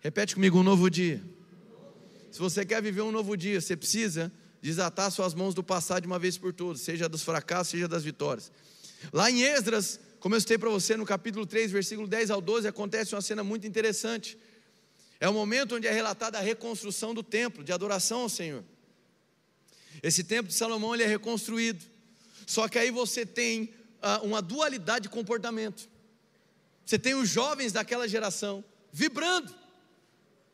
Repete comigo um novo dia. Se você quer viver um novo dia, você precisa desatar suas mãos do passado de uma vez por todas, seja dos fracassos, seja das vitórias. Lá em Esdras, como eu citei para você no capítulo 3, versículo 10 ao 12, acontece uma cena muito interessante. É o momento onde é relatada a reconstrução do templo, de adoração ao Senhor. Esse templo de Salomão ele é reconstruído. Só que aí você tem uh, uma dualidade de comportamento. Você tem os jovens daquela geração vibrando,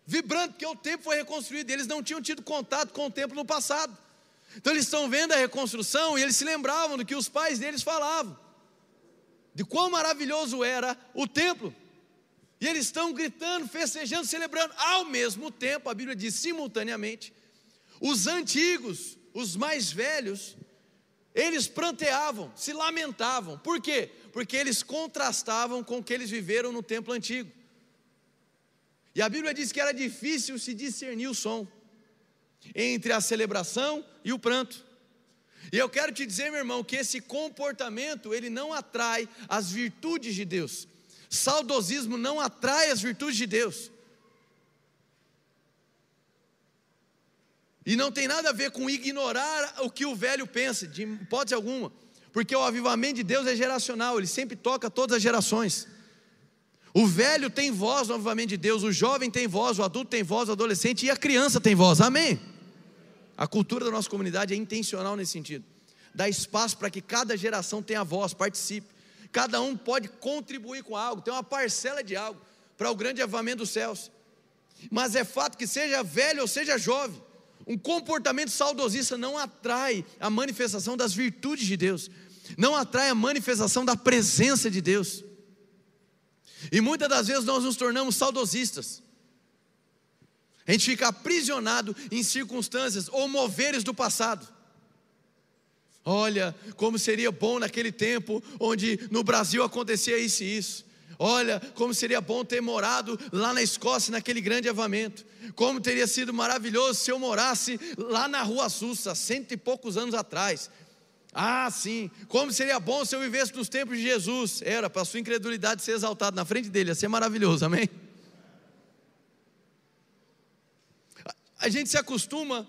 vibrando, porque o templo foi reconstruído, eles não tinham tido contato com o templo no passado. Então eles estão vendo a reconstrução e eles se lembravam do que os pais deles falavam, de quão maravilhoso era o templo. E eles estão gritando, festejando, celebrando. Ao mesmo tempo, a Bíblia diz simultaneamente, os antigos, os mais velhos, eles pranteavam, se lamentavam. Por quê? Porque eles contrastavam com o que eles viveram no templo antigo. E a Bíblia diz que era difícil se discernir o som entre a celebração e o pranto. E eu quero te dizer, meu irmão, que esse comportamento, ele não atrai as virtudes de Deus. Saudosismo não atrai as virtudes de Deus. E não tem nada a ver com ignorar o que o velho pensa, de hipótese alguma, porque o avivamento de Deus é geracional, ele sempre toca todas as gerações. O velho tem voz no avivamento de Deus, o jovem tem voz, o adulto tem voz, o adolescente e a criança tem voz, amém? A cultura da nossa comunidade é intencional nesse sentido, dá espaço para que cada geração tenha voz, participe. Cada um pode contribuir com algo, tem uma parcela de algo para o grande avamento dos céus. Mas é fato que seja velho ou seja jovem, um comportamento saudosista não atrai a manifestação das virtudes de Deus, não atrai a manifestação da presença de Deus. E muitas das vezes nós nos tornamos saudosistas. A gente fica aprisionado em circunstâncias ou moveres do passado. Olha, como seria bom naquele tempo onde no Brasil acontecia isso e isso. Olha, como seria bom ter morado lá na Escócia, naquele grande avamento. Como teria sido maravilhoso se eu morasse lá na Rua Sussa, cento e poucos anos atrás. Ah, sim. Como seria bom se eu vivesse nos tempos de Jesus. Era, para a sua incredulidade ser exaltado na frente dele, ia ser maravilhoso, amém? A gente se acostuma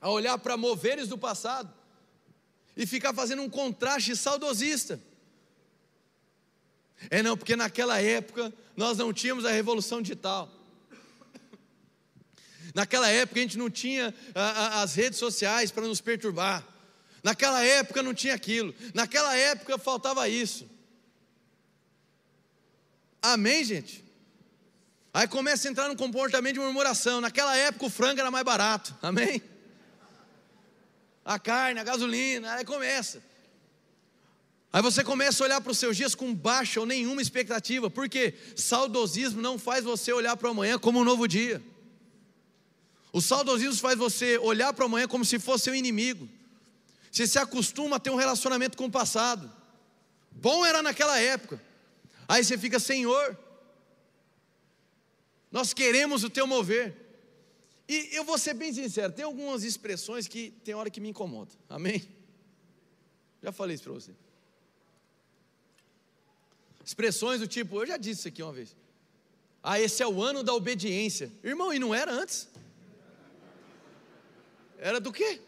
a olhar para moveres do passado e ficar fazendo um contraste saudosista. É não, porque naquela época nós não tínhamos a revolução digital. Naquela época a gente não tinha a, a, as redes sociais para nos perturbar. Naquela época não tinha aquilo. Naquela época faltava isso. Amém, gente? Aí começa a entrar no comportamento de murmuração. Naquela época o frango era mais barato. Amém? a carne, a gasolina, aí começa. Aí você começa a olhar para os seus dias com baixa ou nenhuma expectativa, porque saudosismo não faz você olhar para o amanhã como um novo dia. O saudosismo faz você olhar para o amanhã como se fosse seu inimigo. Você se acostuma a ter um relacionamento com o passado. Bom era naquela época. Aí você fica, Senhor, nós queremos o teu mover. E eu vou ser bem sincero, tem algumas expressões que tem hora que me incomodam. Amém? Já falei isso para você. Expressões do tipo, eu já disse isso aqui uma vez. Ah, esse é o ano da obediência. Irmão, e não era antes? Era do quê?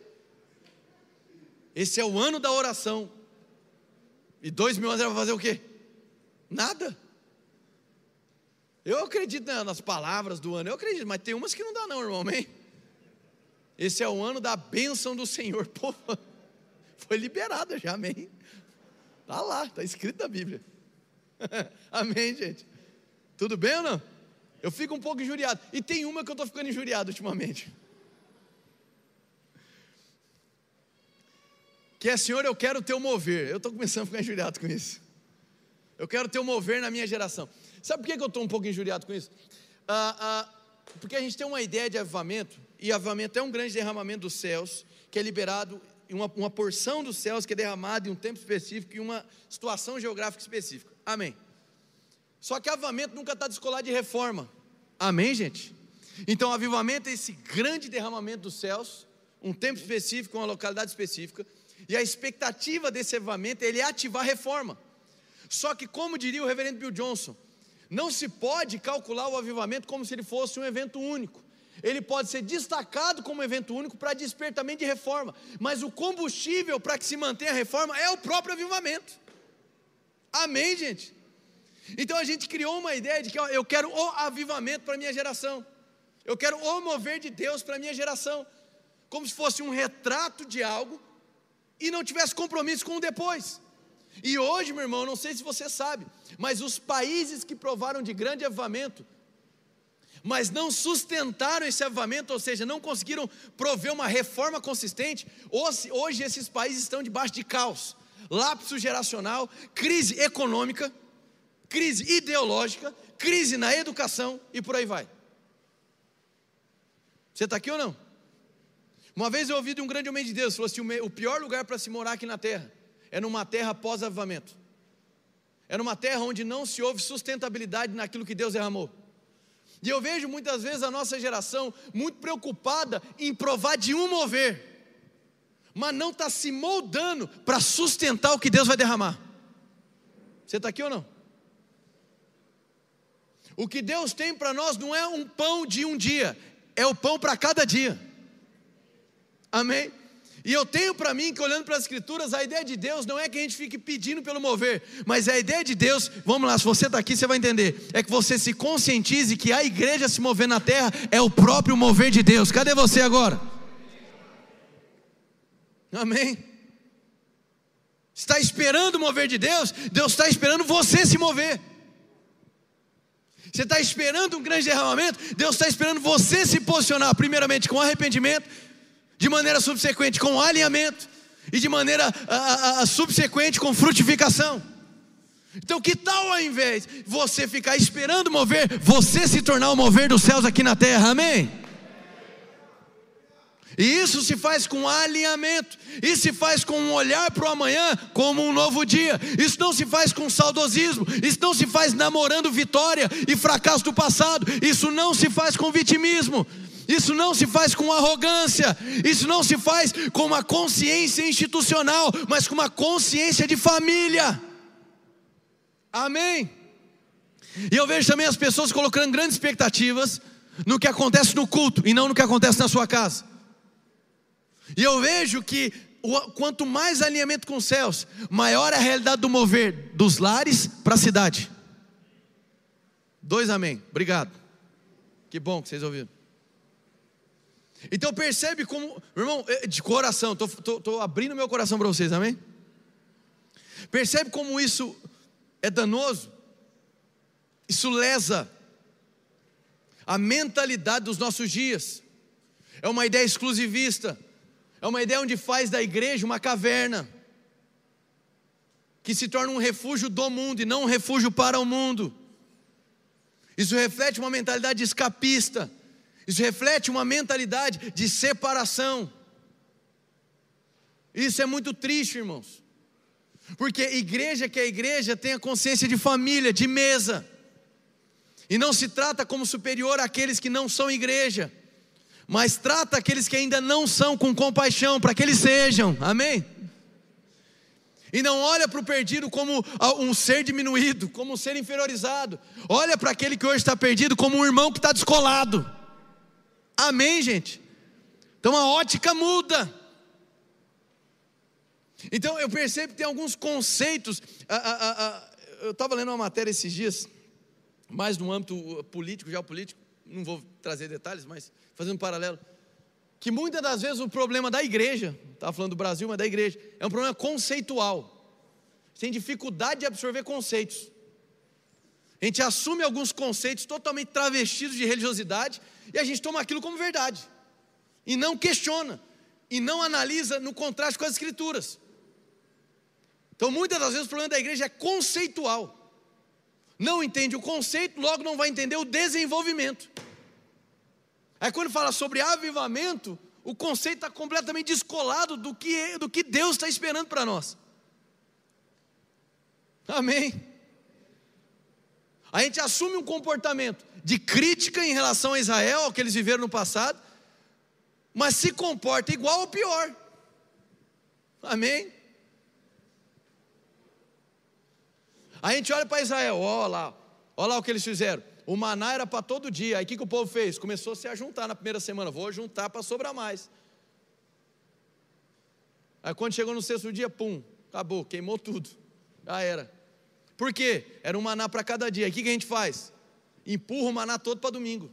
Esse é o ano da oração. E dois mil anos era para fazer o quê? Nada. Eu acredito nas palavras do ano, eu acredito, mas tem umas que não dá não, irmão, amém? Esse é o ano da bênção do Senhor, pô, foi liberada já, amém? Está lá, está escrito na Bíblia. amém, gente? Tudo bem ou não? Eu fico um pouco injuriado. E tem uma que eu estou ficando injuriado ultimamente. Que é, Senhor, eu quero teu mover. Eu estou começando a ficar injuriado com isso. Eu quero teu mover na minha geração. Sabe por que eu estou um pouco injuriado com isso? Ah, ah, porque a gente tem uma ideia de avivamento, e avivamento é um grande derramamento dos céus, que é liberado, uma, uma porção dos céus que é derramada em um tempo específico, em uma situação geográfica específica. Amém. Só que avivamento nunca está descolado de reforma. Amém, gente? Então, avivamento é esse grande derramamento dos céus, um tempo específico, uma localidade específica, e a expectativa desse avivamento é ele ativar a reforma. Só que, como diria o reverendo Bill Johnson, não se pode calcular o avivamento como se ele fosse um evento único. Ele pode ser destacado como um evento único para despertamento de reforma, mas o combustível para que se mantenha a reforma é o próprio avivamento. Amém, gente? Então a gente criou uma ideia de que ó, eu quero o avivamento para a minha geração, eu quero o mover de Deus para a minha geração, como se fosse um retrato de algo e não tivesse compromisso com o depois. E hoje, meu irmão, não sei se você sabe, mas os países que provaram de grande avivamento, mas não sustentaram esse avivamento, ou seja, não conseguiram prover uma reforma consistente, hoje esses países estão debaixo de caos, lapso geracional, crise econômica, crise ideológica, crise na educação e por aí vai. Você está aqui ou não? Uma vez eu ouvi de um grande homem de Deus, falou assim: o pior lugar para se morar aqui na terra é numa terra pós-avivamento. É numa terra onde não se houve sustentabilidade naquilo que Deus derramou. E eu vejo muitas vezes a nossa geração muito preocupada em provar de um mover, mas não está se moldando para sustentar o que Deus vai derramar. Você está aqui ou não? O que Deus tem para nós não é um pão de um dia, é o pão para cada dia. Amém? E eu tenho para mim que olhando para as escrituras, a ideia de Deus não é que a gente fique pedindo pelo mover, mas a ideia de Deus, vamos lá, se você está aqui, você vai entender, é que você se conscientize que a igreja se mover na terra é o próprio mover de Deus. Cadê você agora? Amém? Está esperando o mover de Deus? Deus está esperando você se mover. Você está esperando um grande derramamento? Deus está esperando você se posicionar, primeiramente com arrependimento, de maneira subsequente com alinhamento, e de maneira a, a, a subsequente com frutificação. Então, que tal ao invés você ficar esperando mover, você se tornar o mover dos céus aqui na terra, amém? E isso se faz com alinhamento, isso se faz com um olhar para o amanhã como um novo dia. Isso não se faz com saudosismo, isso não se faz namorando vitória e fracasso do passado, isso não se faz com vitimismo, isso não se faz com arrogância, isso não se faz com uma consciência institucional, mas com uma consciência de família. Amém. E eu vejo também as pessoas colocando grandes expectativas no que acontece no culto e não no que acontece na sua casa. E eu vejo que quanto mais alinhamento com os céus, maior é a realidade do mover dos lares para a cidade. Dois amém. Obrigado. Que bom que vocês ouviram. Então percebe como, meu irmão, é, de coração, estou abrindo meu coração para vocês, amém? Percebe como isso é danoso? Isso lesa a mentalidade dos nossos dias. É uma ideia exclusivista. É uma ideia onde faz da igreja uma caverna, que se torna um refúgio do mundo e não um refúgio para o mundo. Isso reflete uma mentalidade escapista, isso reflete uma mentalidade de separação. Isso é muito triste, irmãos, porque igreja que é igreja tem a consciência de família, de mesa, e não se trata como superior àqueles que não são igreja mas trata aqueles que ainda não são com compaixão, para que eles sejam, amém? E não olha para o perdido como um ser diminuído, como um ser inferiorizado, olha para aquele que hoje está perdido como um irmão que está descolado, amém, gente? Então a ótica muda. Então eu percebo que tem alguns conceitos. A, a, a, eu estava lendo uma matéria esses dias, mais no âmbito político, geopolítico, não vou trazer detalhes, mas fazendo um paralelo, que muitas das vezes o problema da igreja, estava falando do Brasil, mas da igreja, é um problema conceitual. Tem dificuldade de absorver conceitos. A gente assume alguns conceitos totalmente travestidos de religiosidade e a gente toma aquilo como verdade. E não questiona, e não analisa no contraste com as escrituras. Então, muitas das vezes o problema da igreja é conceitual. Não entende o conceito, logo não vai entender o desenvolvimento. Aí quando fala sobre avivamento, o conceito está completamente descolado do que, do que Deus está esperando para nós. Amém. A gente assume um comportamento de crítica em relação a Israel, ao que eles viveram no passado, mas se comporta igual ou pior. Amém? A gente olha para Israel, olha lá, olha lá o que eles fizeram. O maná era para todo dia. Aí o que, que o povo fez? Começou a se ajuntar na primeira semana. Vou juntar para sobrar mais. Aí quando chegou no sexto dia, pum, acabou, queimou tudo. Já era. Por quê? Era um maná para cada dia. Aí o que, que a gente faz? Empurra o maná todo para domingo.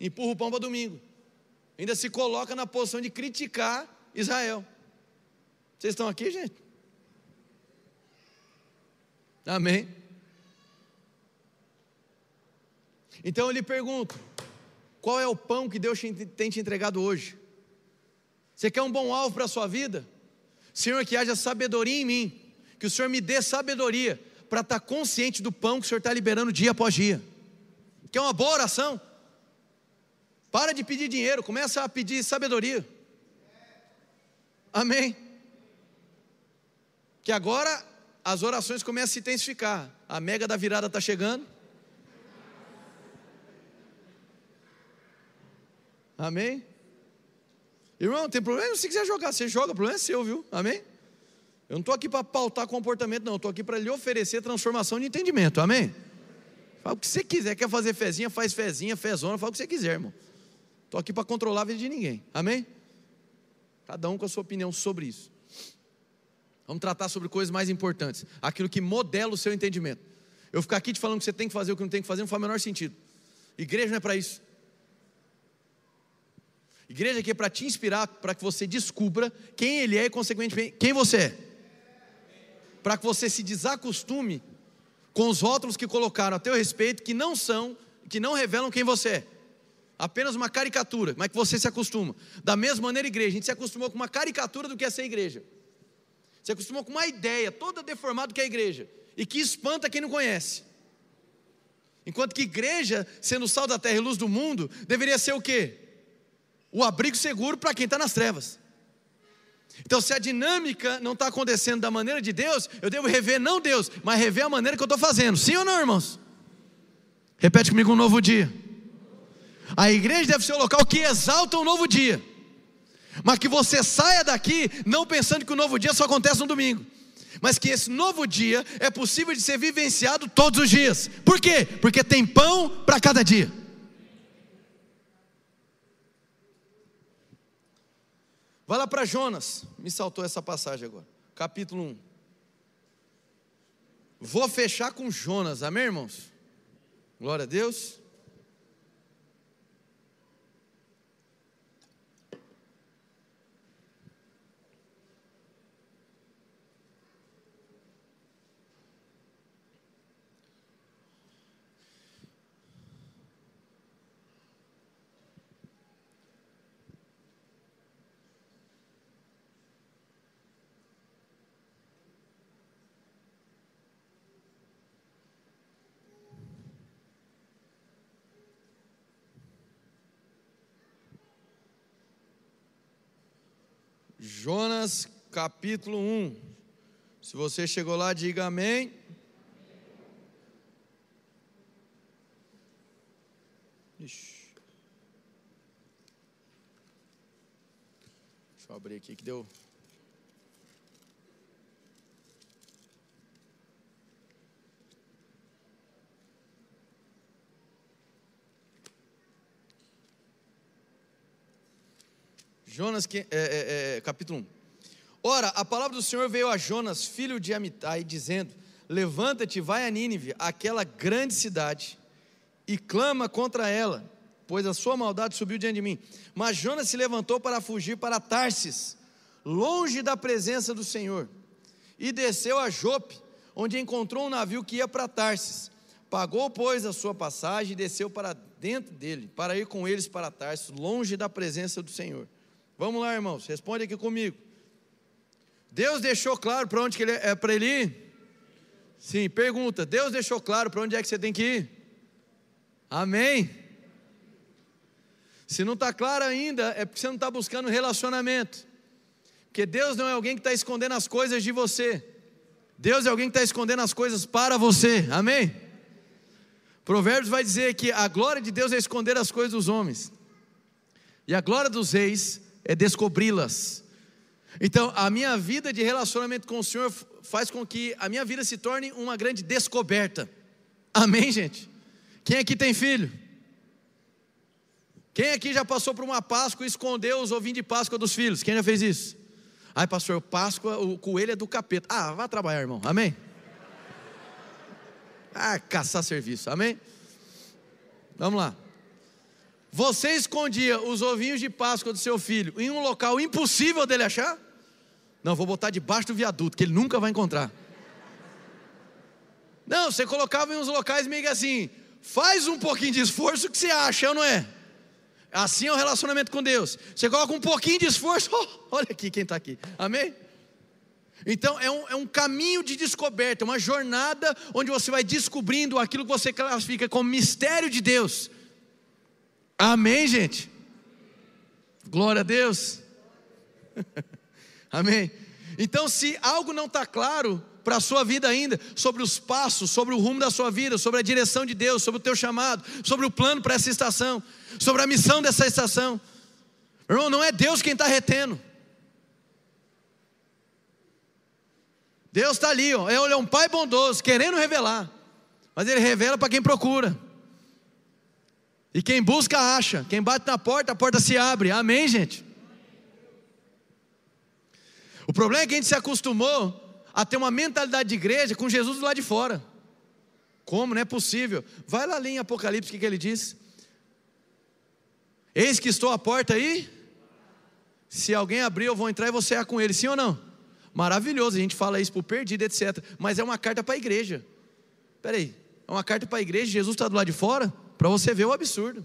Empurra o pão para domingo. Ainda se coloca na posição de criticar Israel. Vocês estão aqui, gente? Amém? Então eu lhe pergunto: qual é o pão que Deus tem te entregado hoje? Você quer um bom alvo para a sua vida? Senhor, que haja sabedoria em mim, que o Senhor me dê sabedoria para estar tá consciente do pão que o Senhor está liberando dia após dia. Que é uma boa oração. Para de pedir dinheiro, começa a pedir sabedoria. Amém. Que agora as orações começam a se intensificar. A mega da virada está chegando. Amém? Irmão, tem problema se quiser jogar, você joga, o problema é seu, viu? Amém? Eu não estou aqui para pautar comportamento, não, estou aqui para lhe oferecer transformação de entendimento, amém? Fala o que você quiser, quer fazer fezinha, faz fezinha, fezona, fala o que você quiser, irmão. Estou aqui para controlar a vida de ninguém, amém? Cada um com a sua opinião sobre isso. Vamos tratar sobre coisas mais importantes, aquilo que modela o seu entendimento. Eu ficar aqui te falando que você tem que fazer o que não tem que fazer não faz o menor sentido. Igreja não é para isso. Igreja aqui é para te inspirar, para que você descubra quem Ele é e, consequentemente, quem você é. Para que você se desacostume com os rótulos que colocaram a teu respeito, que não são, que não revelam quem você é. Apenas uma caricatura, mas que você se acostuma. Da mesma maneira, igreja, a gente se acostumou com uma caricatura do que é ser igreja. Se acostumou com uma ideia toda deformada do que é igreja. E que espanta quem não conhece. Enquanto que igreja, sendo sal da terra e luz do mundo, deveria ser o quê? o abrigo seguro para quem está nas trevas. Então, se a dinâmica não está acontecendo da maneira de Deus, eu devo rever não Deus, mas rever a maneira que eu estou fazendo. Sim ou não, irmãos? Repete comigo um novo dia. A igreja deve ser o local que exalta um novo dia. Mas que você saia daqui não pensando que o novo dia só acontece no domingo. Mas que esse novo dia é possível de ser vivenciado todos os dias. Por quê? Porque tem pão para cada dia. Vai lá para Jonas, me saltou essa passagem agora, capítulo 1. Vou fechar com Jonas, amém, irmãos? Glória a Deus. Jonas capítulo 1. Se você chegou lá, diga amém. Ixi. Deixa eu abrir aqui que deu. Jonas, é, é, é, capítulo 1. Ora, a palavra do Senhor veio a Jonas, filho de Amitai, dizendo: Levanta-te, vai a Nínive, aquela grande cidade, e clama contra ela, pois a sua maldade subiu diante de mim. Mas Jonas se levantou para fugir para Tarsis, longe da presença do Senhor, e desceu a Jope, onde encontrou um navio que ia para Tarsis. Pagou, pois, a sua passagem e desceu para dentro dele, para ir com eles para Tarsis, longe da presença do Senhor. Vamos lá, irmãos, responde aqui comigo. Deus deixou claro para onde que ele é, é para ele ir? Sim, pergunta. Deus deixou claro para onde é que você tem que ir? Amém. Se não está claro ainda, é porque você não está buscando relacionamento. Porque Deus não é alguém que está escondendo as coisas de você. Deus é alguém que está escondendo as coisas para você. Amém? Provérbios vai dizer que a glória de Deus é esconder as coisas dos homens. E a glória dos reis é descobri-las. Então, a minha vida de relacionamento com o Senhor faz com que a minha vida se torne uma grande descoberta. Amém, gente? Quem aqui tem filho? Quem aqui já passou por uma Páscoa e escondeu os ovinhos de Páscoa dos filhos? Quem já fez isso? Ai, pastor, Páscoa, o coelho é do capeta. Ah, vá trabalhar, irmão. Amém? Ah, caçar serviço. Amém? Vamos lá. Você escondia os ovinhos de Páscoa do seu filho em um local impossível dele achar? Não, vou botar debaixo do viaduto, que ele nunca vai encontrar. Não, você colocava em uns locais meio que assim, faz um pouquinho de esforço que você acha, não é? Assim é o relacionamento com Deus. Você coloca um pouquinho de esforço, oh, olha aqui quem está aqui, amém? Então é um, é um caminho de descoberta, uma jornada onde você vai descobrindo aquilo que você classifica como mistério de Deus. Amém, gente? Glória a Deus. Amém. Então, se algo não está claro para a sua vida ainda, sobre os passos, sobre o rumo da sua vida, sobre a direção de Deus, sobre o teu chamado, sobre o plano para essa estação, sobre a missão dessa estação, irmão, não é Deus quem está retendo. Deus está ali, ó, é um pai bondoso, querendo revelar, mas Ele revela para quem procura. E quem busca, acha. Quem bate na porta, a porta se abre. Amém, gente? O problema é que a gente se acostumou a ter uma mentalidade de igreja com Jesus do lado de fora. Como? Não é possível. Vai lá ali em Apocalipse, o que, que ele diz? Eis que estou à porta aí. Se alguém abrir, eu vou entrar e você é com ele, sim ou não? Maravilhoso, a gente fala isso por perdido, etc. Mas é uma carta para a igreja. Peraí, é uma carta para a igreja, Jesus está do lado de fora? Para você ver o absurdo.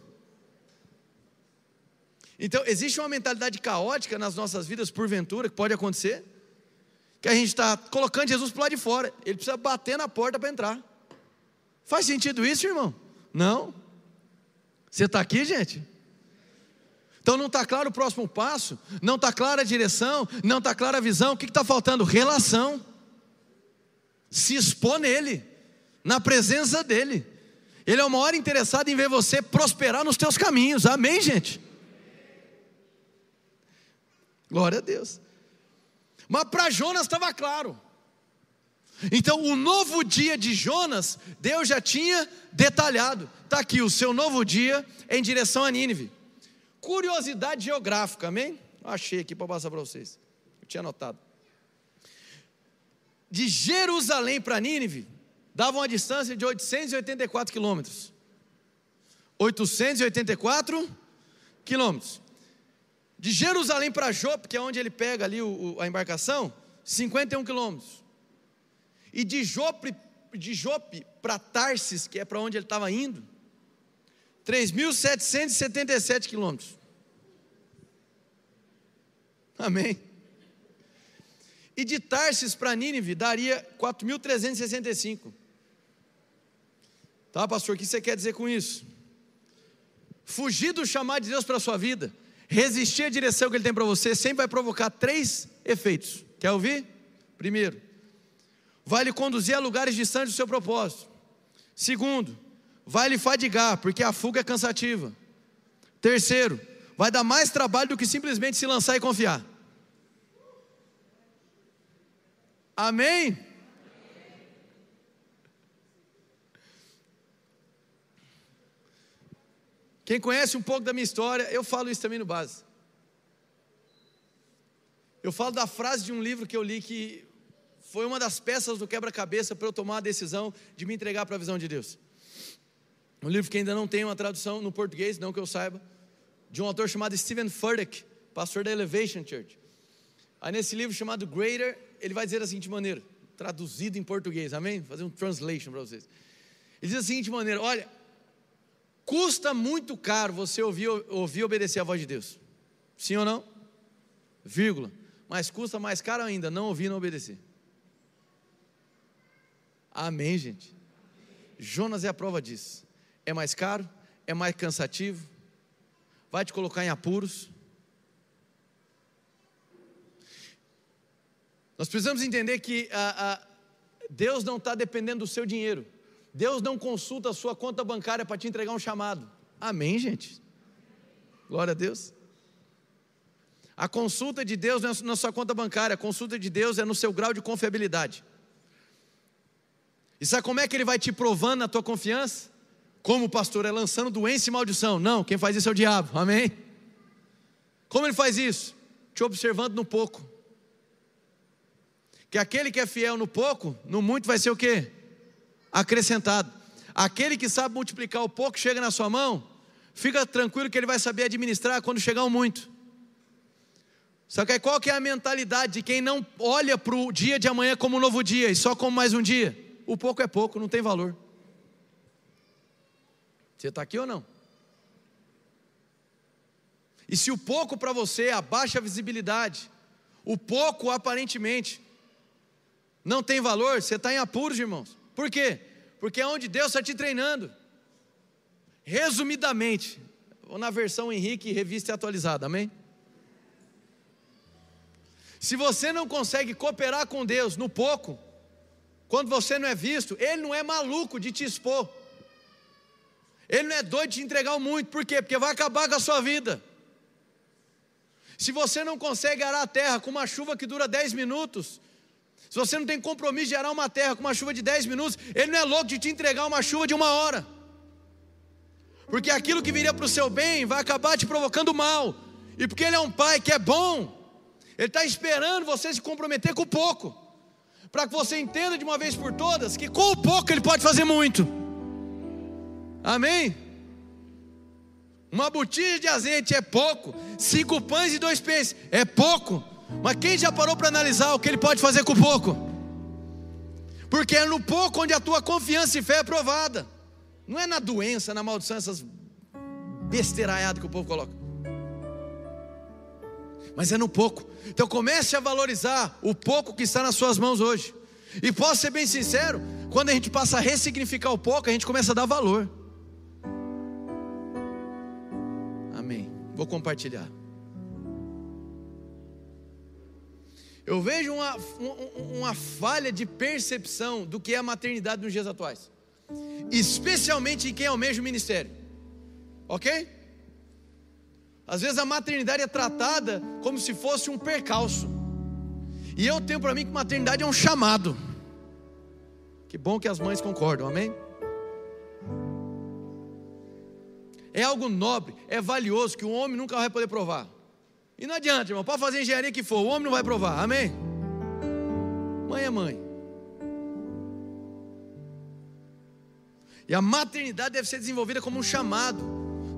Então, existe uma mentalidade caótica nas nossas vidas, porventura, que pode acontecer, que a gente está colocando Jesus para lado de fora, ele precisa bater na porta para entrar. Faz sentido isso, irmão? Não. Você está aqui, gente? Então não está claro o próximo passo, não está clara a direção, não está clara a visão, o que está faltando? Relação. Se expor nele, na presença dele. Ele é o maior interessado em ver você prosperar nos teus caminhos. Amém, gente? Glória a Deus. Mas para Jonas estava claro. Então, o novo dia de Jonas, Deus já tinha detalhado. Está aqui, o seu novo dia em direção a Nínive. Curiosidade geográfica, amém? Achei aqui para passar para vocês. Eu tinha anotado. De Jerusalém para Nínive, dava uma distância de 884 quilômetros. 884 quilômetros. De Jerusalém para Jope, que é onde ele pega ali o, a embarcação, 51 quilômetros. E de Jope, de Jope para Tarsis, que é para onde ele estava indo, 3.777 quilômetros. Amém. E de Tarsis para Nínive daria 4.365. Tá, pastor, o que você quer dizer com isso? Fugir do chamado de Deus para a sua vida, resistir à direção que Ele tem para você, sempre vai provocar três efeitos. Quer ouvir? Primeiro, vai lhe conduzir a lugares distantes do seu propósito. Segundo, vai lhe fadigar, porque a fuga é cansativa. Terceiro, vai dar mais trabalho do que simplesmente se lançar e confiar. Amém? Quem conhece um pouco da minha história, eu falo isso também no base. Eu falo da frase de um livro que eu li que foi uma das peças do quebra-cabeça para eu tomar a decisão de me entregar para a visão de Deus. Um livro que ainda não tem uma tradução no português, não que eu saiba, de um autor chamado Stephen Furtick, pastor da Elevation Church. Aí nesse livro chamado Greater, ele vai dizer da seguinte maneira, traduzido em português, amém? Vou fazer um translation para vocês. Ele diz da seguinte maneira: olha, custa muito caro você ouvir, ouvir obedecer a voz de Deus. Sim ou não? Vírgula. Mas custa mais caro ainda não ouvir e não obedecer. Amém, gente. Jonas é a prova disso. É mais caro, é mais cansativo, vai te colocar em apuros. Nós precisamos entender que ah, ah, Deus não está dependendo do seu dinheiro. Deus não consulta a sua conta bancária para te entregar um chamado. Amém, gente? Glória a Deus. A consulta de Deus não é na sua conta bancária, a consulta de Deus é no seu grau de confiabilidade. E sabe como é que ele vai te provando a tua confiança? Como pastor, é lançando doença e maldição. Não, quem faz isso é o diabo, amém? Como ele faz isso? Te observando no pouco que aquele que é fiel no pouco, no muito vai ser o quê? Acrescentado. Aquele que sabe multiplicar o pouco, chega na sua mão, fica tranquilo que ele vai saber administrar quando chegar o muito. Só que qual que é a mentalidade de quem não olha para o dia de amanhã como um novo dia e só como mais um dia? o pouco é pouco, não tem valor. Você está aqui ou não? E se o pouco para você é a visibilidade, o pouco aparentemente não tem valor, você está em apuros, irmãos. Por quê? Porque é onde Deus está te treinando. Resumidamente, ou na versão Henrique, revista e atualizada, amém? Se você não consegue cooperar com Deus no pouco, quando você não é visto, Ele não é maluco de te expor. Ele não é doido de te entregar muito, por quê? Porque vai acabar com a sua vida. Se você não consegue arar a terra com uma chuva que dura 10 minutos, se você não tem compromisso de arar uma terra com uma chuva de 10 minutos, ele não é louco de te entregar uma chuva de uma hora. Porque aquilo que viria para o seu bem vai acabar te provocando mal. E porque ele é um pai que é bom, ele está esperando você se comprometer com pouco. Para que você entenda de uma vez por todas que com o pouco ele pode fazer muito. Amém? Uma botija de azeite é pouco, cinco pães e dois peixes é pouco. Mas quem já parou para analisar o que ele pode fazer com pouco? Porque é no pouco onde a tua confiança e fé é provada. Não é na doença, na maldição, essas besteiraiadas que o povo coloca. Mas é no pouco. Então comece a valorizar o pouco que está nas suas mãos hoje. E posso ser bem sincero, quando a gente passa a ressignificar o pouco, a gente começa a dar valor. Vou compartilhar. Eu vejo uma, uma falha de percepção do que é a maternidade nos dias atuais, especialmente em quem almeja o ministério, ok? Às vezes a maternidade é tratada como se fosse um percalço, e eu tenho para mim que maternidade é um chamado. Que bom que as mães concordam, amém? é algo nobre, é valioso, que o homem nunca vai poder provar. E não adianta, irmão, pode fazer engenharia que for, o homem não vai provar, amém? Mãe é mãe. E a maternidade deve ser desenvolvida como um chamado,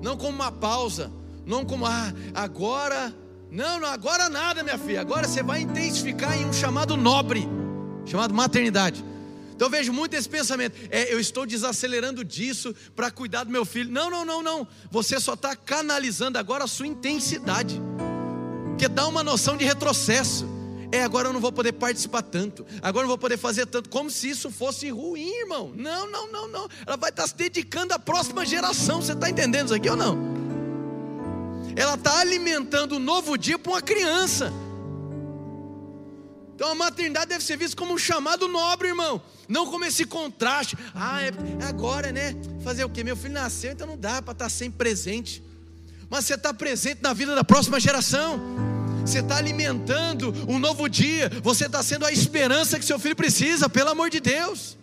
não como uma pausa, não como, ah, agora, não, não, agora nada, minha filha, agora você vai intensificar em um chamado nobre, chamado maternidade. Então eu vejo muito esse pensamento: é, eu estou desacelerando disso para cuidar do meu filho. Não, não, não, não. Você só está canalizando agora a sua intensidade, que dá uma noção de retrocesso. É, agora eu não vou poder participar tanto, agora eu não vou poder fazer tanto, como se isso fosse ruim, irmão. Não, não, não, não. Ela vai estar se dedicando à próxima geração. Você está entendendo isso aqui ou não? Ela está alimentando um novo dia para uma criança. Então a maternidade deve ser vista como um chamado nobre, irmão. Não como esse contraste. Ah, é, é agora, né? Fazer o quê? Meu filho nasceu, então não dá para estar sempre presente. Mas você está presente na vida da próxima geração. Você está alimentando um novo dia. Você está sendo a esperança que seu filho precisa, pelo amor de Deus.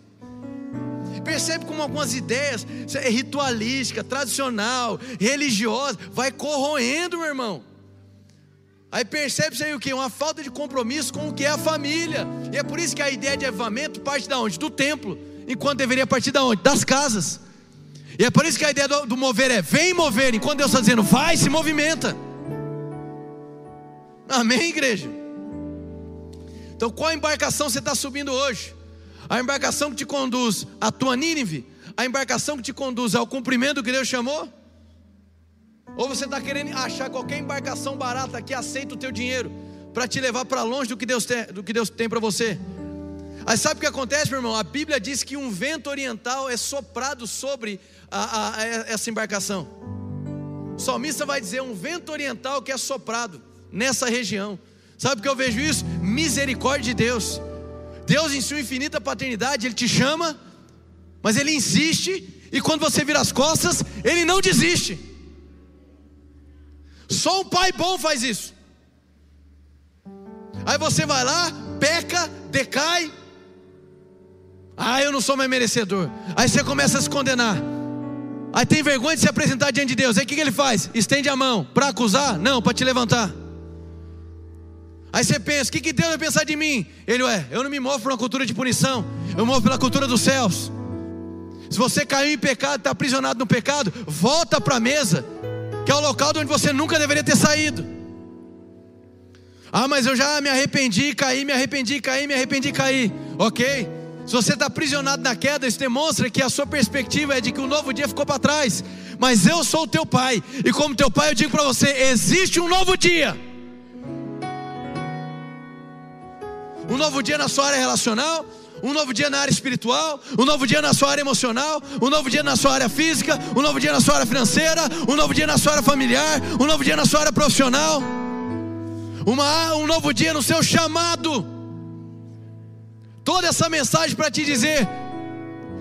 Percebe como algumas ideias é ritualística, tradicional, religiosa, vai corroendo, meu irmão. Aí percebe-se aí o que? Uma falta de compromisso com o que é a família. E é por isso que a ideia de avivamento parte da onde? Do templo. Enquanto deveria partir da onde? Das casas. E é por isso que a ideia do, do mover é vem mover. Enquanto Deus está dizendo vai, se movimenta. Amém, igreja? Então qual embarcação você está subindo hoje? A embarcação que te conduz à tua Nínive? A embarcação que te conduz ao cumprimento que Deus chamou? Ou você está querendo achar qualquer embarcação barata que aceita o teu dinheiro para te levar para longe do que Deus tem, do que Deus tem para você? Aí sabe o que acontece, meu irmão? A Bíblia diz que um vento oriental é soprado sobre a, a, a essa embarcação. O salmista vai dizer um vento oriental que é soprado nessa região. Sabe por que eu vejo isso? Misericórdia de Deus. Deus, em sua infinita paternidade, Ele te chama, mas Ele insiste, e quando você vira as costas, Ele não desiste. Só um pai bom faz isso. Aí você vai lá, peca, decai. Ah, eu não sou mais merecedor. Aí você começa a se condenar. Aí tem vergonha de se apresentar diante de Deus. Aí o que, ele faz? Estende a mão. Para acusar? Não, para te levantar. Aí você pensa: o que, que Deus vai pensar de mim? Ele, ué, eu não me movo por uma cultura de punição. Eu movo pela cultura dos céus. Se você caiu em pecado, está aprisionado no pecado, volta para a mesa que é o local de onde você nunca deveria ter saído. Ah, mas eu já me arrependi, caí, me arrependi, caí, me arrependi, caí. Ok, Se você está aprisionado na queda, isso demonstra que a sua perspectiva é de que o novo dia ficou para trás. Mas eu sou o teu pai, e como teu pai, eu digo para você: existe um novo dia. Um novo dia na sua área relacional, um novo dia na área espiritual, um novo dia na sua área emocional, um novo dia na sua área física, um novo dia na sua área financeira, um novo dia na sua área familiar, um novo dia na sua área profissional, uma, um novo dia no seu chamado. Toda essa mensagem para te dizer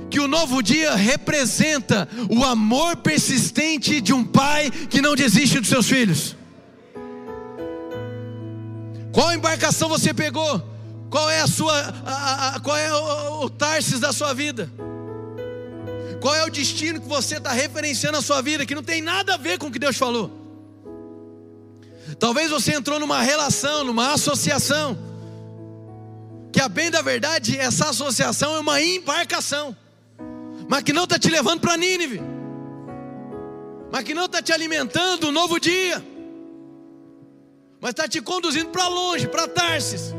que o novo dia representa o amor persistente de um pai que não desiste dos seus filhos. Qual embarcação você pegou? Qual é a sua, a, a, qual é o, o Tarsis da sua vida? Qual é o destino que você está referenciando na sua vida que não tem nada a ver com o que Deus falou? Talvez você entrou numa relação, numa associação, que a bem da verdade essa associação é uma embarcação, mas que não está te levando para Nínive, mas que não está te alimentando um novo dia, mas está te conduzindo para longe, para Tarsis.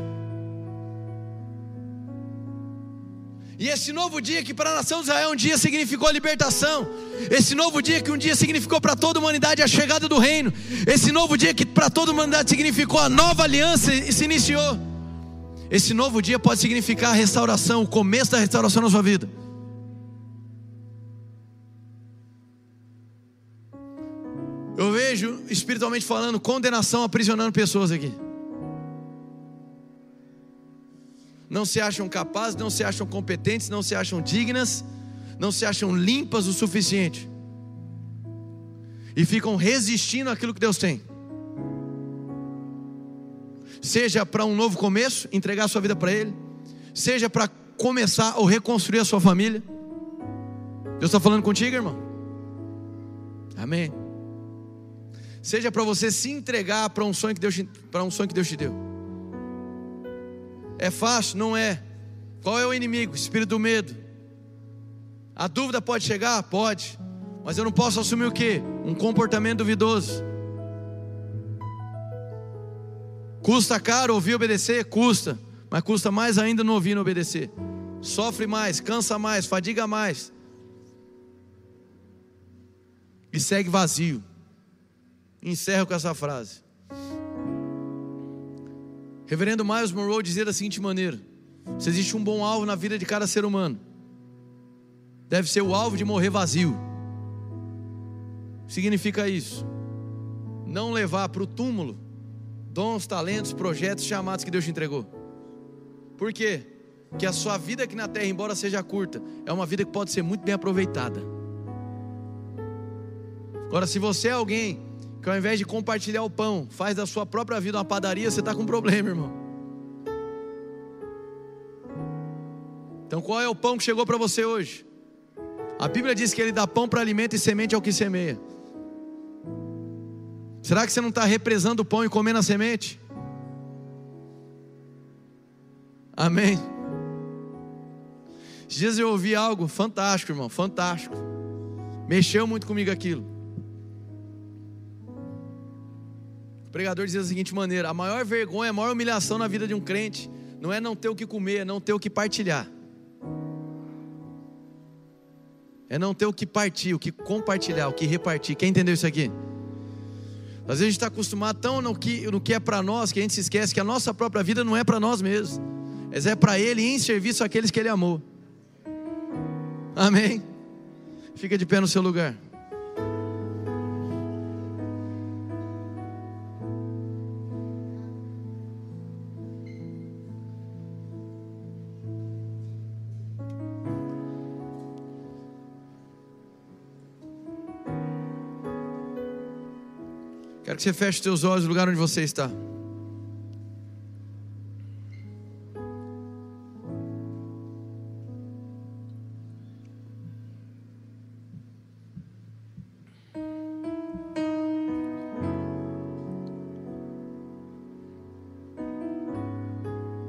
E esse novo dia que para a nação de Israel um dia significou a libertação, esse novo dia que um dia significou para toda a humanidade a chegada do reino, esse novo dia que para toda a humanidade significou a nova aliança e se iniciou. Esse novo dia pode significar a restauração, o começo da restauração na sua vida. Eu vejo, espiritualmente falando, condenação aprisionando pessoas aqui. não se acham capazes, não se acham competentes, não se acham dignas, não se acham limpas o suficiente. E ficam resistindo àquilo que Deus tem. Seja para um novo começo, entregar sua vida para Ele, seja para começar ou reconstruir a sua família. Deus está falando contigo, irmão? Amém. Seja para você se entregar para um sonho que Deus para um sonho que Deus te deu. É fácil? Não é. Qual é o inimigo? Espírito do medo. A dúvida pode chegar? Pode. Mas eu não posso assumir o que? Um comportamento duvidoso. Custa caro ouvir obedecer? Custa. Mas custa mais ainda não ouvir e não obedecer. Sofre mais, cansa mais, fadiga mais. E segue vazio. Encerro com essa frase. Reverendo Miles Monroe dizia da seguinte maneira: se existe um bom alvo na vida de cada ser humano, deve ser o alvo de morrer vazio. Significa isso? Não levar para o túmulo dons, talentos, projetos, chamados que Deus te entregou. Por quê? Que a sua vida aqui na terra, embora seja curta, é uma vida que pode ser muito bem aproveitada. Agora, se você é alguém que ao invés de compartilhar o pão, faz da sua própria vida uma padaria, você está com um problema, irmão. Então qual é o pão que chegou para você hoje? A Bíblia diz que ele dá pão para alimento e semente ao que semeia. Será que você não está represando o pão e comendo a semente? Amém. Esses dias eu ouvi algo fantástico, irmão, fantástico. Mexeu muito comigo aquilo. pregador dizia da seguinte maneira: a maior vergonha, a maior humilhação na vida de um crente não é não ter o que comer, é não ter o que partilhar. É não ter o que partir, o que compartilhar, o que repartir. Quem entendeu isso aqui? Às vezes a gente está acostumado tão no que, no que é para nós que a gente se esquece que a nossa própria vida não é para nós mesmos, mas é para Ele em serviço àqueles que Ele amou. Amém? Fica de pé no seu lugar. Quero que você feche seus olhos no lugar onde você está.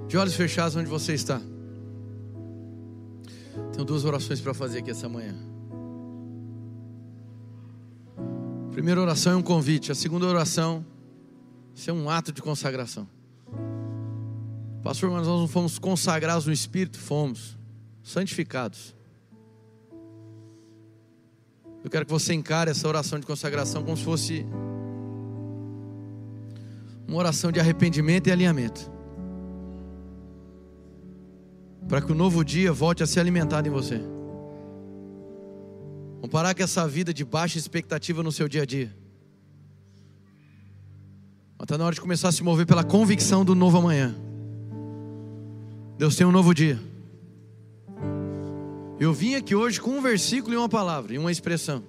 De olhos fechados onde você está. Tenho duas orações para fazer aqui essa manhã. Primeira oração é um convite, a segunda oração é um ato de consagração. Pastor, mas nós não fomos consagrados no Espírito? Fomos. santificados. Eu quero que você encare essa oração de consagração como se fosse uma oração de arrependimento e alinhamento. Para que o novo dia volte a ser alimentado em você. Parar com essa vida de baixa expectativa no seu dia a dia. Mas está na hora de começar a se mover pela convicção do novo amanhã. Deus tem um novo dia. Eu vim aqui hoje com um versículo e uma palavra, e uma expressão.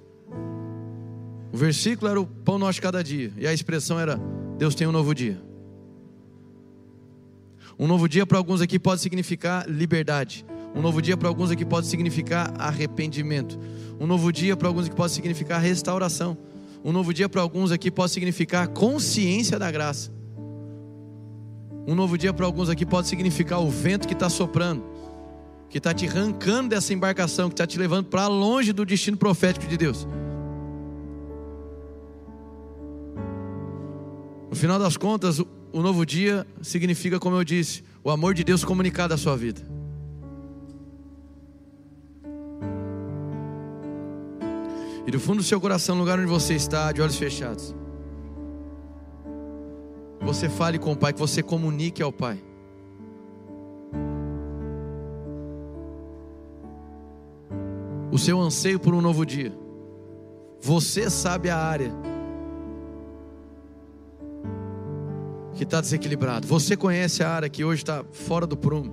O versículo era o pão nosso cada dia, e a expressão era Deus tem um novo dia. Um novo dia para alguns aqui pode significar liberdade. Um novo dia para alguns aqui pode significar arrependimento. Um novo dia para alguns aqui pode significar restauração. Um novo dia para alguns aqui pode significar consciência da graça. Um novo dia para alguns aqui pode significar o vento que está soprando que está te arrancando dessa embarcação, que está te levando para longe do destino profético de Deus. No final das contas, o novo dia significa, como eu disse, o amor de Deus comunicado à sua vida. E do fundo do seu coração, no lugar onde você está, de olhos fechados, você fale com o Pai, que você comunique ao Pai. o seu anseio por um novo dia. Você sabe a área que está desequilibrado. Você conhece a área que hoje está fora do prumo.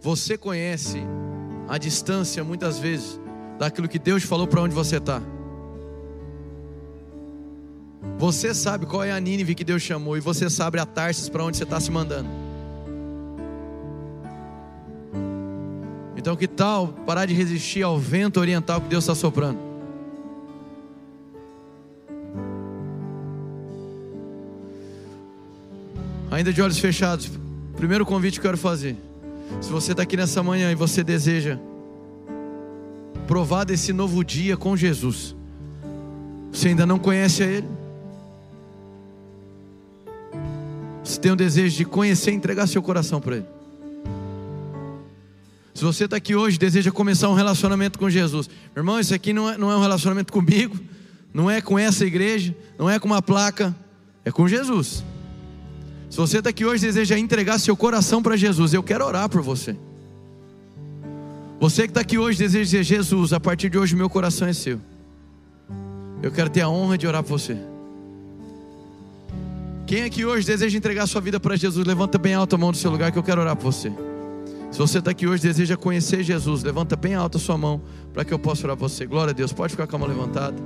Você conhece a distância, muitas vezes, daquilo que Deus falou para onde você está. Você sabe qual é a Nínive que Deus chamou, e você sabe a Tarsis para onde você está se mandando. Então, que tal parar de resistir ao vento oriental que Deus está soprando? Ainda de olhos fechados, primeiro convite que eu quero fazer. Se você está aqui nessa manhã e você deseja provar desse novo dia com Jesus, você ainda não conhece a Ele, você tem o desejo de conhecer e entregar seu coração para Ele. Se você está aqui hoje deseja começar um relacionamento com Jesus, meu irmão, isso aqui não é, não é um relacionamento comigo, não é com essa igreja, não é com uma placa, é com Jesus. Se você está aqui hoje deseja entregar seu coração para Jesus, eu quero orar por você. Você que está aqui hoje deseja dizer: Jesus, a partir de hoje meu coração é seu. Eu quero ter a honra de orar por você. Quem aqui hoje deseja entregar sua vida para Jesus, levanta bem alto a mão do seu lugar que eu quero orar por você. Se você está aqui hoje deseja conhecer Jesus, levanta bem alta a sua mão para que eu possa orar você. Glória a Deus. Pode ficar com a mão levantada.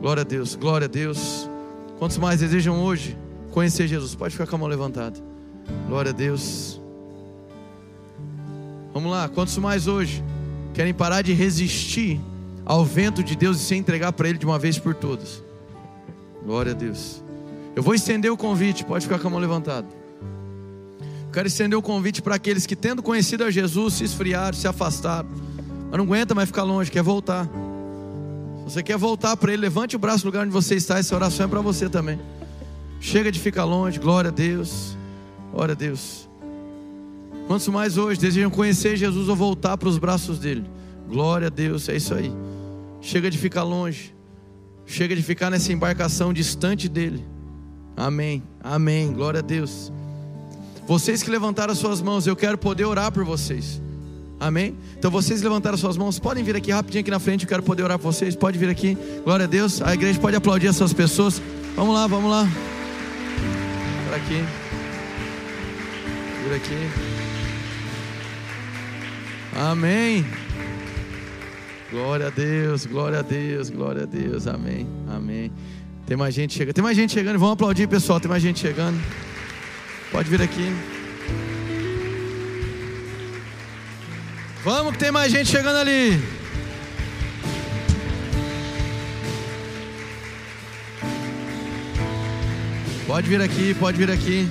Glória a Deus. Glória a Deus. Quantos mais desejam hoje conhecer Jesus? Pode ficar com a mão levantada. Glória a Deus. Vamos lá. Quantos mais hoje querem parar de resistir ao vento de Deus e se entregar para Ele de uma vez por todas? Glória a Deus. Eu vou estender o convite. Pode ficar com a mão levantada. Quero estender o convite para aqueles que, tendo conhecido a Jesus, se esfriaram, se afastaram, mas não aguenta mais ficar longe, quer voltar. Se você quer voltar para Ele, levante o braço no lugar onde você está, essa oração é para você também. Chega de ficar longe, glória a Deus, glória a Deus. Quantos mais hoje desejam conhecer Jesus ou voltar para os braços dele? Glória a Deus, é isso aí. Chega de ficar longe, chega de ficar nessa embarcação distante dele. Amém, amém, glória a Deus. Vocês que levantaram as suas mãos, eu quero poder orar por vocês. Amém? Então vocês levantaram as suas mãos, podem vir aqui rapidinho aqui na frente, eu quero poder orar por vocês. Pode vir aqui. Glória a Deus. A igreja pode aplaudir essas pessoas. Vamos lá, vamos lá. Por aqui. Por aqui. Amém. Glória a Deus, glória a Deus, glória a Deus. Amém. Amém. Tem mais gente chegando. Tem mais gente chegando. Vamos aplaudir, pessoal. Tem mais gente chegando. Pode vir aqui. Vamos que tem mais gente chegando ali. Pode vir aqui, pode vir aqui.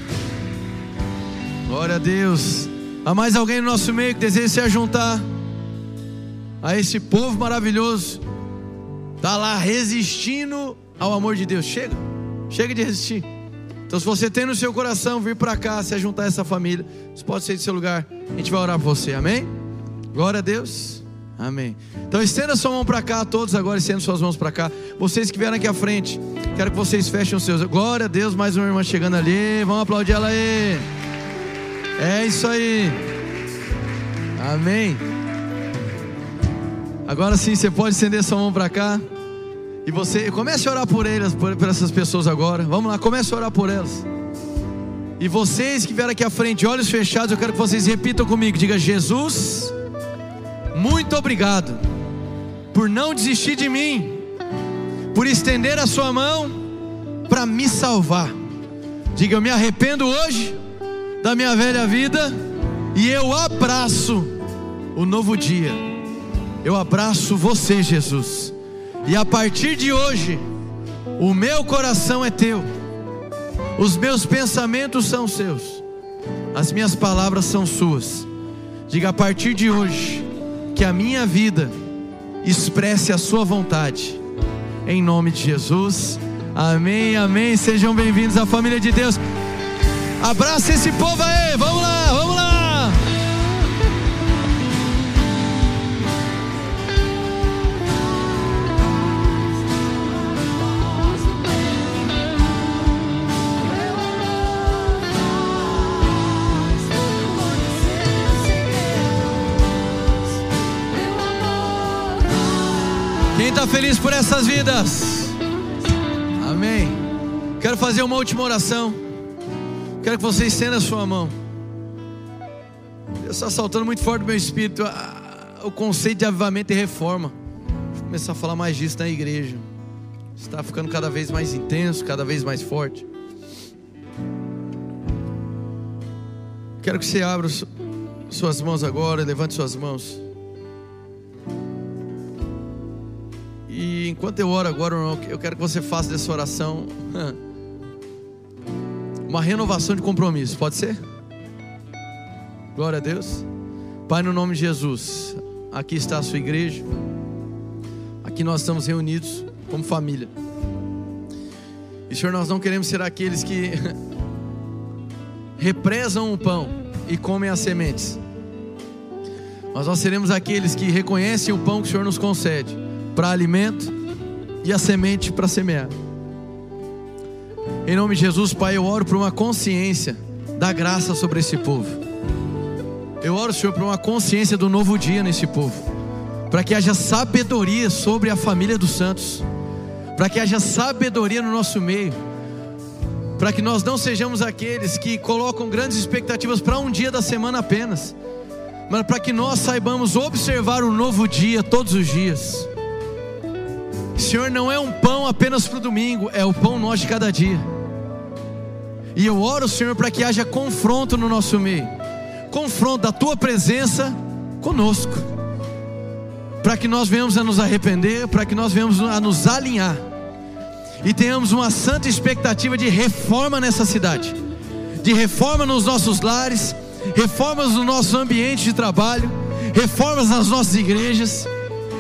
Glória a Deus. Há mais alguém no nosso meio que deseja se ajuntar a esse povo maravilhoso? Está lá resistindo ao amor de Deus. Chega, chega de resistir. Então, se você tem no seu coração vir para cá, se juntar a essa família, você pode sair do seu lugar, a gente vai orar por você, amém? Glória a Deus, amém. Então, estenda sua mão para cá, todos agora estendam suas mãos para cá. Vocês que vieram aqui à frente, quero que vocês fechem os seus. Glória a Deus, mais uma irmã chegando ali, vamos aplaudir ela aí. É isso aí, amém. Agora sim, você pode estender sua mão para cá. E você comece a orar por elas, por, por, essas pessoas agora. Vamos lá, comece a orar por elas. E vocês que vieram aqui à frente, olhos fechados, eu quero que vocês repitam comigo. Diga: Jesus, muito obrigado por não desistir de mim, por estender a sua mão para me salvar. Diga: Eu me arrependo hoje da minha velha vida e eu abraço o novo dia. Eu abraço você, Jesus. E a partir de hoje, o meu coração é teu, os meus pensamentos são seus, as minhas palavras são suas. Diga a partir de hoje, que a minha vida expresse a sua vontade, em nome de Jesus. Amém, amém. Sejam bem-vindos à família de Deus. Abraça esse povo aí, vamos lá, vamos lá. Quem está feliz por essas vidas? Amém. Quero fazer uma última oração. Quero que você estenda a sua mão. Deus está saltando muito forte no meu espírito o conceito de avivamento e reforma. Vou começar a falar mais disso na igreja. Está ficando cada vez mais intenso, cada vez mais forte. Quero que você abra suas mãos agora, levante suas mãos. E enquanto eu oro agora, eu quero que você faça dessa oração uma renovação de compromisso, pode ser? Glória a Deus. Pai, no nome de Jesus, aqui está a sua igreja, aqui nós estamos reunidos como família. E Senhor, nós não queremos ser aqueles que represam o pão e comem as sementes, mas nós seremos aqueles que reconhecem o pão que o Senhor nos concede para alimento e a semente para semear. Em nome de Jesus, Pai, eu oro por uma consciência da graça sobre esse povo. Eu oro, Senhor, por uma consciência do novo dia nesse povo, para que haja sabedoria sobre a família dos santos, para que haja sabedoria no nosso meio, para que nós não sejamos aqueles que colocam grandes expectativas para um dia da semana apenas, mas para que nós saibamos observar o novo dia todos os dias. Senhor, não é um pão apenas para o domingo, é o pão nosso de cada dia. E eu oro, Senhor, para que haja confronto no nosso meio confronto da tua presença conosco, para que nós venhamos a nos arrepender, para que nós venhamos a nos alinhar e tenhamos uma santa expectativa de reforma nessa cidade, de reforma nos nossos lares, reformas no nosso ambiente de trabalho, reformas nas nossas igrejas.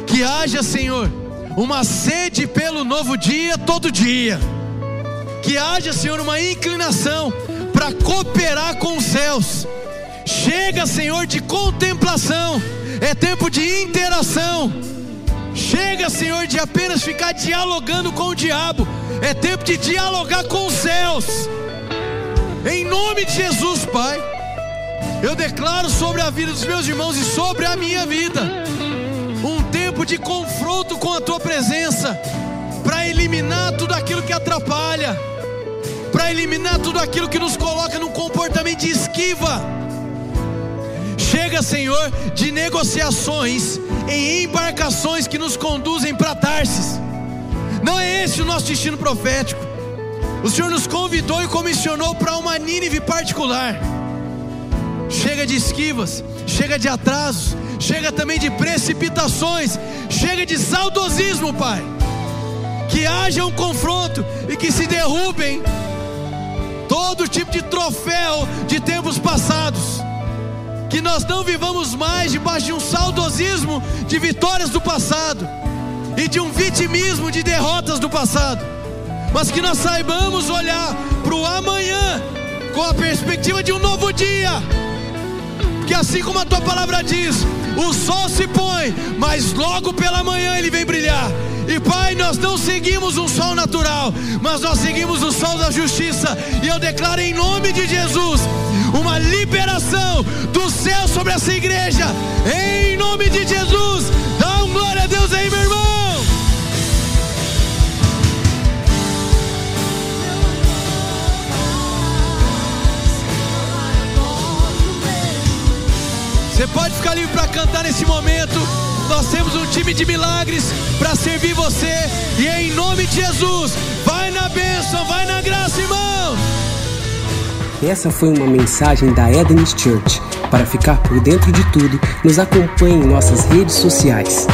Que haja, Senhor, uma sede pelo novo dia todo dia. Que haja, Senhor, uma inclinação para cooperar com os céus. Chega, Senhor, de contemplação. É tempo de interação. Chega, Senhor, de apenas ficar dialogando com o diabo. É tempo de dialogar com os céus. Em nome de Jesus, Pai. Eu declaro sobre a vida dos meus irmãos e sobre a minha vida tempo de confronto com a tua presença, para eliminar tudo aquilo que atrapalha, para eliminar tudo aquilo que nos coloca num comportamento de esquiva. Chega, Senhor, de negociações em embarcações que nos conduzem para Tarsis. Não é esse o nosso destino profético. O Senhor nos convidou e comissionou para uma Nínive particular. Chega de esquivas, chega de atrasos, chega também de precipitações, chega de saudosismo, Pai. Que haja um confronto e que se derrubem todo tipo de troféu de tempos passados. Que nós não vivamos mais debaixo de um saudosismo de vitórias do passado e de um vitimismo de derrotas do passado. mas que nós saibamos olhar para o amanhã com a perspectiva de um novo dia. Que assim como a tua palavra diz, o sol se põe, mas logo pela manhã ele vem brilhar. E Pai, nós não seguimos um sol natural, mas nós seguimos o sol da justiça. E eu declaro em nome de Jesus uma liberação do céu sobre essa igreja. Em nome de Jesus, dá um glória a Deus aí, meu irmão. Você pode ficar livre para cantar nesse momento. Nós temos um time de milagres para servir você. E em nome de Jesus, vai na bênção, vai na graça, irmão. Essa foi uma mensagem da Eden's Church. Para ficar por dentro de tudo, nos acompanhe em nossas redes sociais.